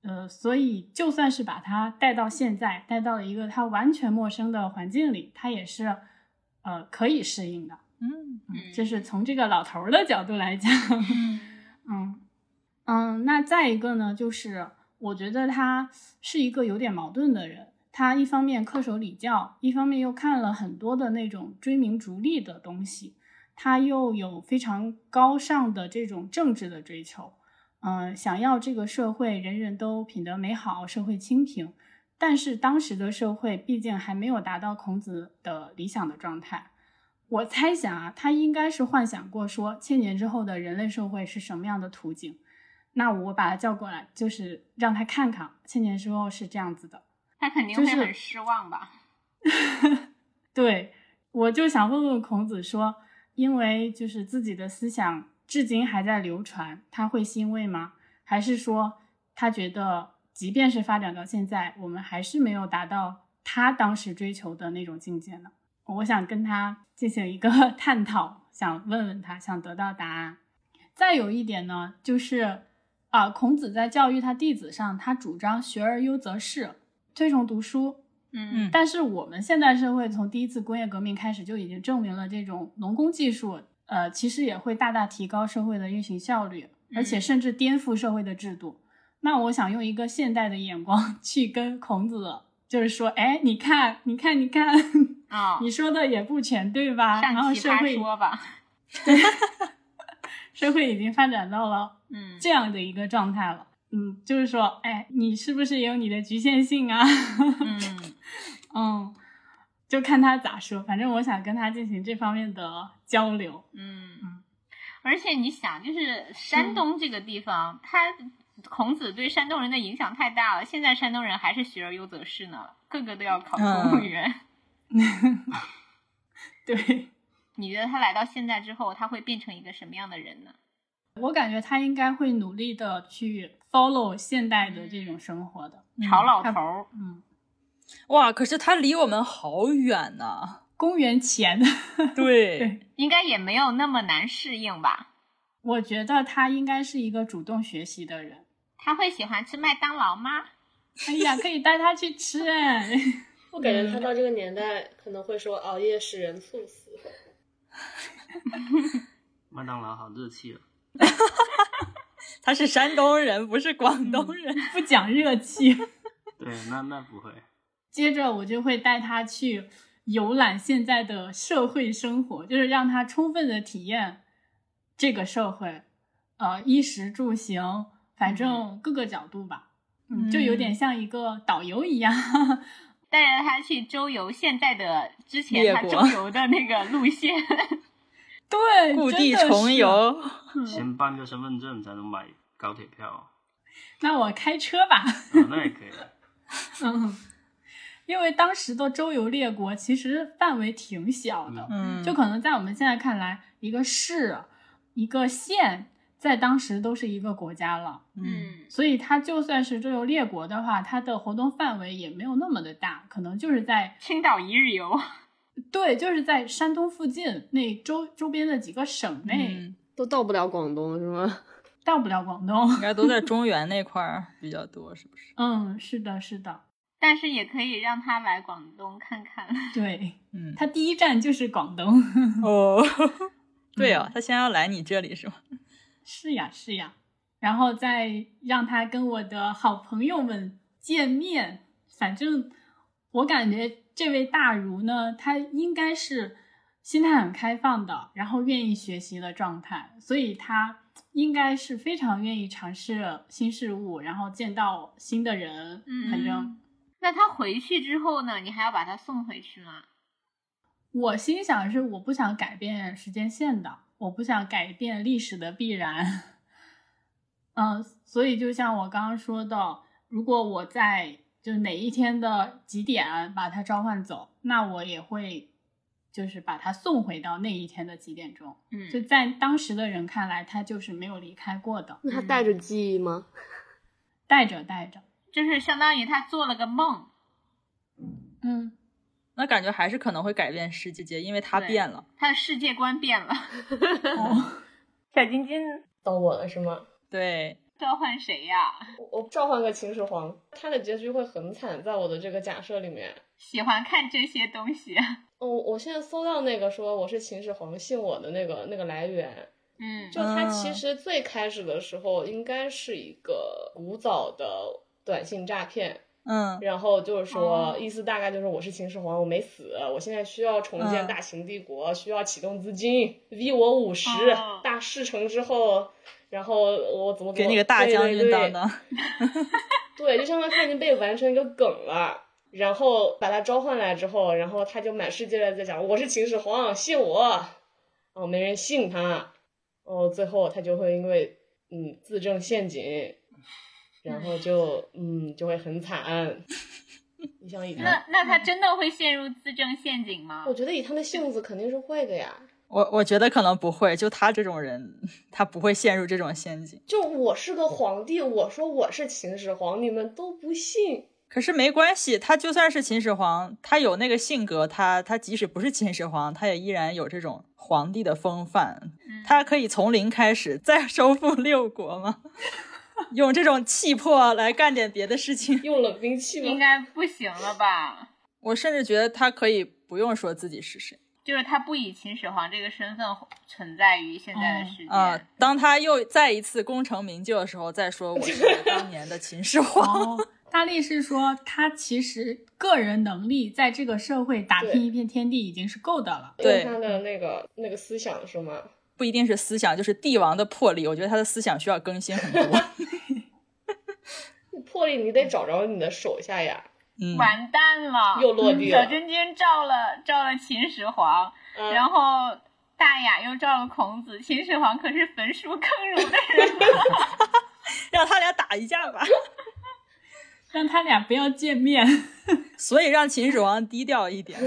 呃，所以就算是把他带到现在，带到了一个他完全陌生的环境里，他也是，呃，可以适应的。嗯就，是从这个老头儿的角度来讲。嗯嗯，那再一个呢，就是我觉得他是一个有点矛盾的人，他一方面恪守礼教，一方面又看了很多的那种追名逐利的东西。他又有非常高尚的这种政治的追求，嗯，想要这个社会人人都品德美好，社会清平。但是当时的社会毕竟还没有达到孔子的理想的状态。我猜想啊，他应该是幻想过说千年之后的人类社会是什么样的图景。那我把他叫过来，就是让他看看千年之后是这样子的。他肯定会很失望吧？对，我就想问问孔子说。因为就是自己的思想至今还在流传，他会欣慰吗？还是说他觉得，即便是发展到现在，我们还是没有达到他当时追求的那种境界呢？我想跟他进行一个 探讨，想问问他，想得到答案。再有一点呢，就是啊，孔子在教育他弟子上，他主张学而优则仕，推崇读书。嗯，但是我们现代社会从第一次工业革命开始就已经证明了，这种农工技术，呃，其实也会大大提高社会的运行效率，而且甚至颠覆社会的制度。那我想用一个现代的眼光 去跟孔子，就是说，哎，你看，你看，你看，啊，你说的也不全对吧？然后社会说吧，社会已经发展到了嗯这样的一个状态了。嗯，就是说，哎，你是不是也有你的局限性啊？嗯嗯，就看他咋说。反正我想跟他进行这方面的交流。嗯嗯，而且你想，就是山东这个地方，他孔子对山东人的影响太大了。现在山东人还是学而优则仕呢，个个都要考公务员。对，你觉得他来到现在之后，他会变成一个什么样的人呢？我感觉他应该会努力的去 follow 现代的这种生活的潮老头儿。嗯，哇，可是他离我们好远呐！公元前，对 对，应该也没有那么难适应吧？我觉得他应该是一个主动学习的人。他会喜欢吃麦当劳吗？哎呀，可以带他去吃哎！我感觉他到这个年代可能会说熬夜使人猝死。麦当劳好热气啊！他是山东人，不是广东人，不讲热气。对，那那不会。接着我就会带他去游览现在的社会生活，就是让他充分的体验这个社会，呃，衣食住行，反正各个角度吧，嗯，就有点像一个导游一样，带着他去周游现在的之前他周游的那个路线。对，故地重游，先办个身份证才能买高铁票。那我开车吧。哦，那也可以。嗯，因为当时的周游列国其实范围挺小的，嗯，就可能在我们现在看来，一个市、一个县，在当时都是一个国家了。嗯，所以它就算是周游列国的话，它的活动范围也没有那么的大，可能就是在青岛一日游，对，就是在山东附近那周周边的几个省内，嗯都到不了广东是吗？到不了广东。应该都在 中原那块儿比较多，是不是？嗯，是的，是的，但是也可以让他来广东看看。对，嗯，他第一站就是广东。哦，对哦，他先要来你这里是吗？是呀，是呀，然后再让他跟我的好朋友们见面。反正我感觉这位大儒呢，他应该是心态很开放的，然后愿意学习的状态，所以他应该是非常愿意尝试新事物，然后见到新的人。嗯反正那他回去之后呢？你还要把他送回去吗？我心想是我不想改变时间线的，我不想改变历史的必然。嗯，所以就像我刚刚说的，如果我在就是哪一天的几点把他召唤走，那我也会就是把他送回到那一天的几点钟。嗯就在当时的人看来，他就是没有离开过的，那他带着记忆吗？带 着带着。就是相当于他做了个梦。嗯，那感觉还是可能会改变世界界，因为他变了。他的世界观变了。哦，小晶晶到我了是吗？对，召唤谁呀？我我召唤个秦始皇，他的结局会很惨，在我的这个假设里面。喜欢看这些东西。哦，我现在搜到那个说我是秦始皇，信我的那个那个来源，嗯，就它嗯其实最开始的时候应该是一个古早的短信诈骗，嗯然后就是说哦意思大概就是我是秦始皇，我没死，我现在需要重建嗯大秦帝国，需要启动资金，V 我五十、哦大事成之后，然后我怎么给你个大将军当对对对当。对，就相当于他已经被完成一个梗了。然后把他召唤来之后，然后他就满世界的在讲我是秦始皇，信我。哦，没人信他。哦，最后他就会因为嗯自证陷阱，然后就嗯就会很惨。你想以他，那那他真的会陷入自证陷阱吗我？觉得以他的性子肯定是会的呀。我我觉得可能不会，就他这种人，他不会陷入这种陷阱。就我是个皇帝，我说我是秦始皇，你们都不信。可是没关系，他就算是秦始皇，他有那个性格，他他即使不是秦始皇，他也依然有这种皇帝的风范。嗯他可以从零开始再收复六国吗？用这种气魄来干点别的事情。用冷兵器吗？应该不行了吧？我甚至觉得他可以不用说自己是谁就是他不以秦始皇这个身份存在于现在的世界。啊、当他又再一次功成名就的时候，再说我是当年的秦始皇。哦，大力是说他其实个人能力在这个社会打拼一片天地已经是够的了。对用他的那个那个思想是吗？不一定是思想，就是帝王的魄力。我觉得他的思想需要更新很多。魄力你得找着你的手下呀。嗯，完蛋了，又落地了小真君照了照了秦始皇，嗯然后大雅又照了孔子。秦始皇可是焚书坑儒的人，让他俩打一架吧。让他俩不要见面。所以让秦始皇低调一点，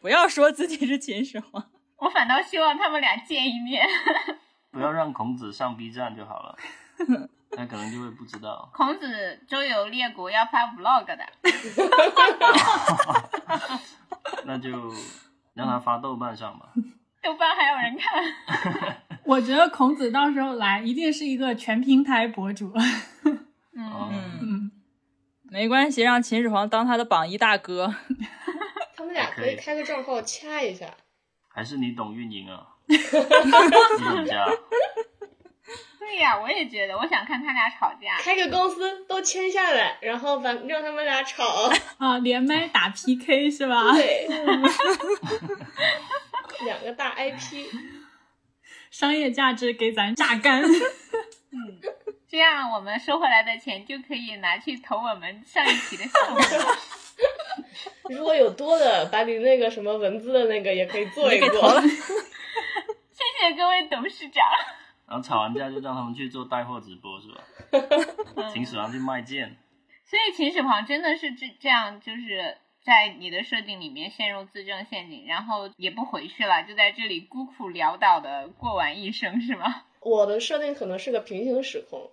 不要说自己是秦始皇。我反倒希望他们俩见一面。不要让孔子上 B 站就好了，他可能就会不知道。孔子周游列国要发 vlog 的，那就让他发豆瓣上吧。豆瓣还有人看。我觉得孔子到时候来一定是一个全平台博主。嗯，没关系，让秦始皇当他的榜一大哥。他们俩可以开个账号掐一下。还是你懂运营啊？你很家。对呀，我也觉得，我想看他俩吵架。开个公司都签下来，然后把让他们俩吵。啊，连麦打 PK 是吧？对，两个大 IP，商业价值给咱榨干。嗯这样我们收回来的钱就可以拿去投我们上一期的项目。如果有多的，把你那个什么文字的那个也可以做一也给投了做。谢谢各位董事长。然后吵完架就让他们去做带货直播是吧？秦始皇去卖剑，所以秦始皇真的是这这样，就是在你的设定里面陷入自证陷阱，然后也不回去了，就在这里孤苦潦倒的过完一生，是吗？我的设定可能是个平行时空，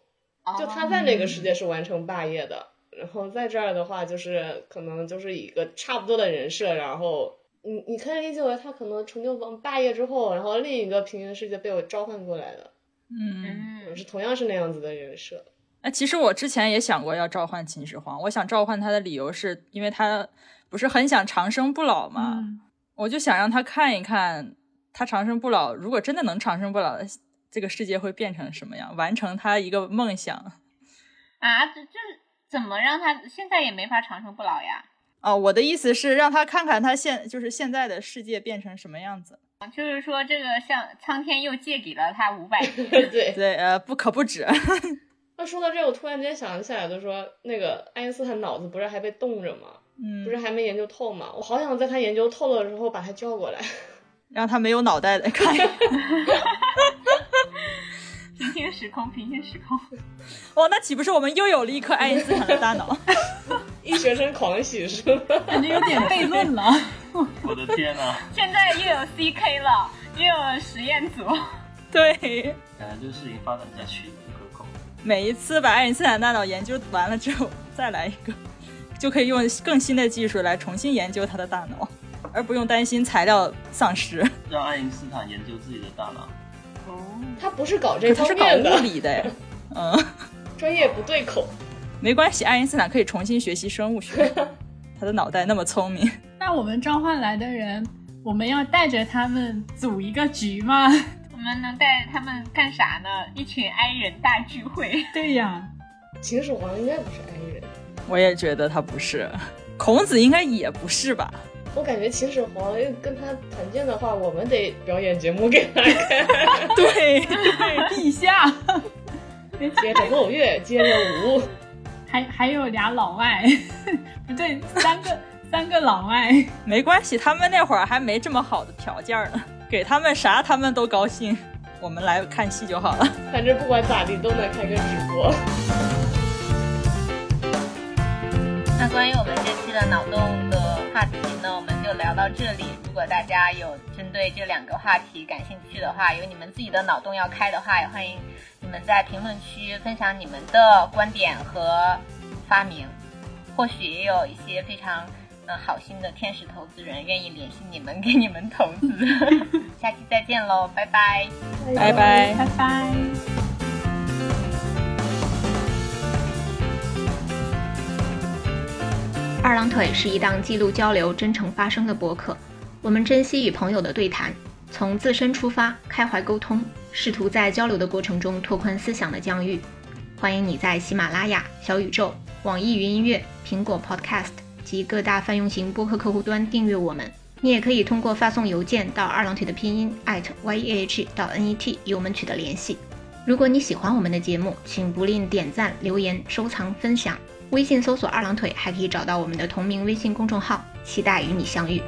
就他在那个世界是完成霸业的，然后在这儿的话就是可能就是一个差不多的人设，然后你你可以理解为他可能成就完霸业之后，然后另一个平行世界被我召唤过来的，嗯，嗯是同样是那样子的人设。哎，其实我之前也想过要召唤秦始皇，我想召唤他的理由是因为他不是很想长生不老嘛，嗯我就想让他看一看他长生不老，如果真的能长生不老，这个世界会变成什么样，完成他一个梦想。啊，这这怎么让他现在也没法长生不老呀？哦，我的意思是让他看看他现就是现在的世界变成什么样子。就是说，这个像苍天又借给了他五百 年，对，对，呃，不可不止。那说到这，我突然间想起来，就说那个爱因斯坦脑子不是还被冻着吗？嗯不是还没研究透吗？我好想在他研究透了之后把他叫过来。让他没有脑袋的看。平行时空，平行时空。哦，那岂不是我们又有了一颗爱因斯坦的大脑？医学生狂喜是吧？感觉有点悖论了。我的天呐，现在又有 CK 了，又有实验组。对，感觉这个事情发展下去不可控。每一次把爱因斯坦大脑研究完了之后，再来一个，就可以用更新的技术来重新研究他的大脑，而不用担心材料丧失。让爱因斯坦研究自己的大脑，他不是搞这方可他是搞，物理的哎，嗯，专业不对口。没关系，爱因斯坦可以重新学习生物学，他的脑袋那么聪明。那我们召唤来的人，我们要带着他们组一个局吗？我们能带他们干啥呢？一群 i 人大聚会。对呀，秦始皇应该不是 i 人，我也觉得他不是，孔子应该也不是吧？我感觉秦始皇跟他团建的话，我们得表演节目给他看，对，陛下，接着奏乐，接着舞。还还有俩老外，不对，三个三个老外。没关系，他们那会儿还没这么好的条件呢，给他们啥他们都高兴，我们来看戏就好了。反正不管咋地都能开个直播。那关于我们这期的脑洞的话题呢，我们就聊到这里。如果大家有针对这两个话题感兴趣的话，有你们自己的脑洞要开的话，也欢迎你们在评论区分享你们的观点和发明。或许也有一些非常嗯好心的天使投资人愿意联系你们，给你们投资。下期再见喽，拜拜。拜拜。拜拜。二郎腿是一档记录交流、真诚发生的博客。我们珍惜与朋友的对谈，从自身出发，开怀沟通，试图在交流的过程中拓宽思想的疆域。欢迎你在喜马拉雅、小宇宙、网易云音乐、苹果 Podcast 及各大泛用型播客客户端订阅我们。你也可以通过发送邮件到二郎腿的拼音 at y e h 到 n e t 与我们取得联系。如果你喜欢我们的节目，请不吝点赞、留言、收藏、分享。微信搜索“二郎腿”，还可以找到我们的同名微信公众号，期待与你相遇。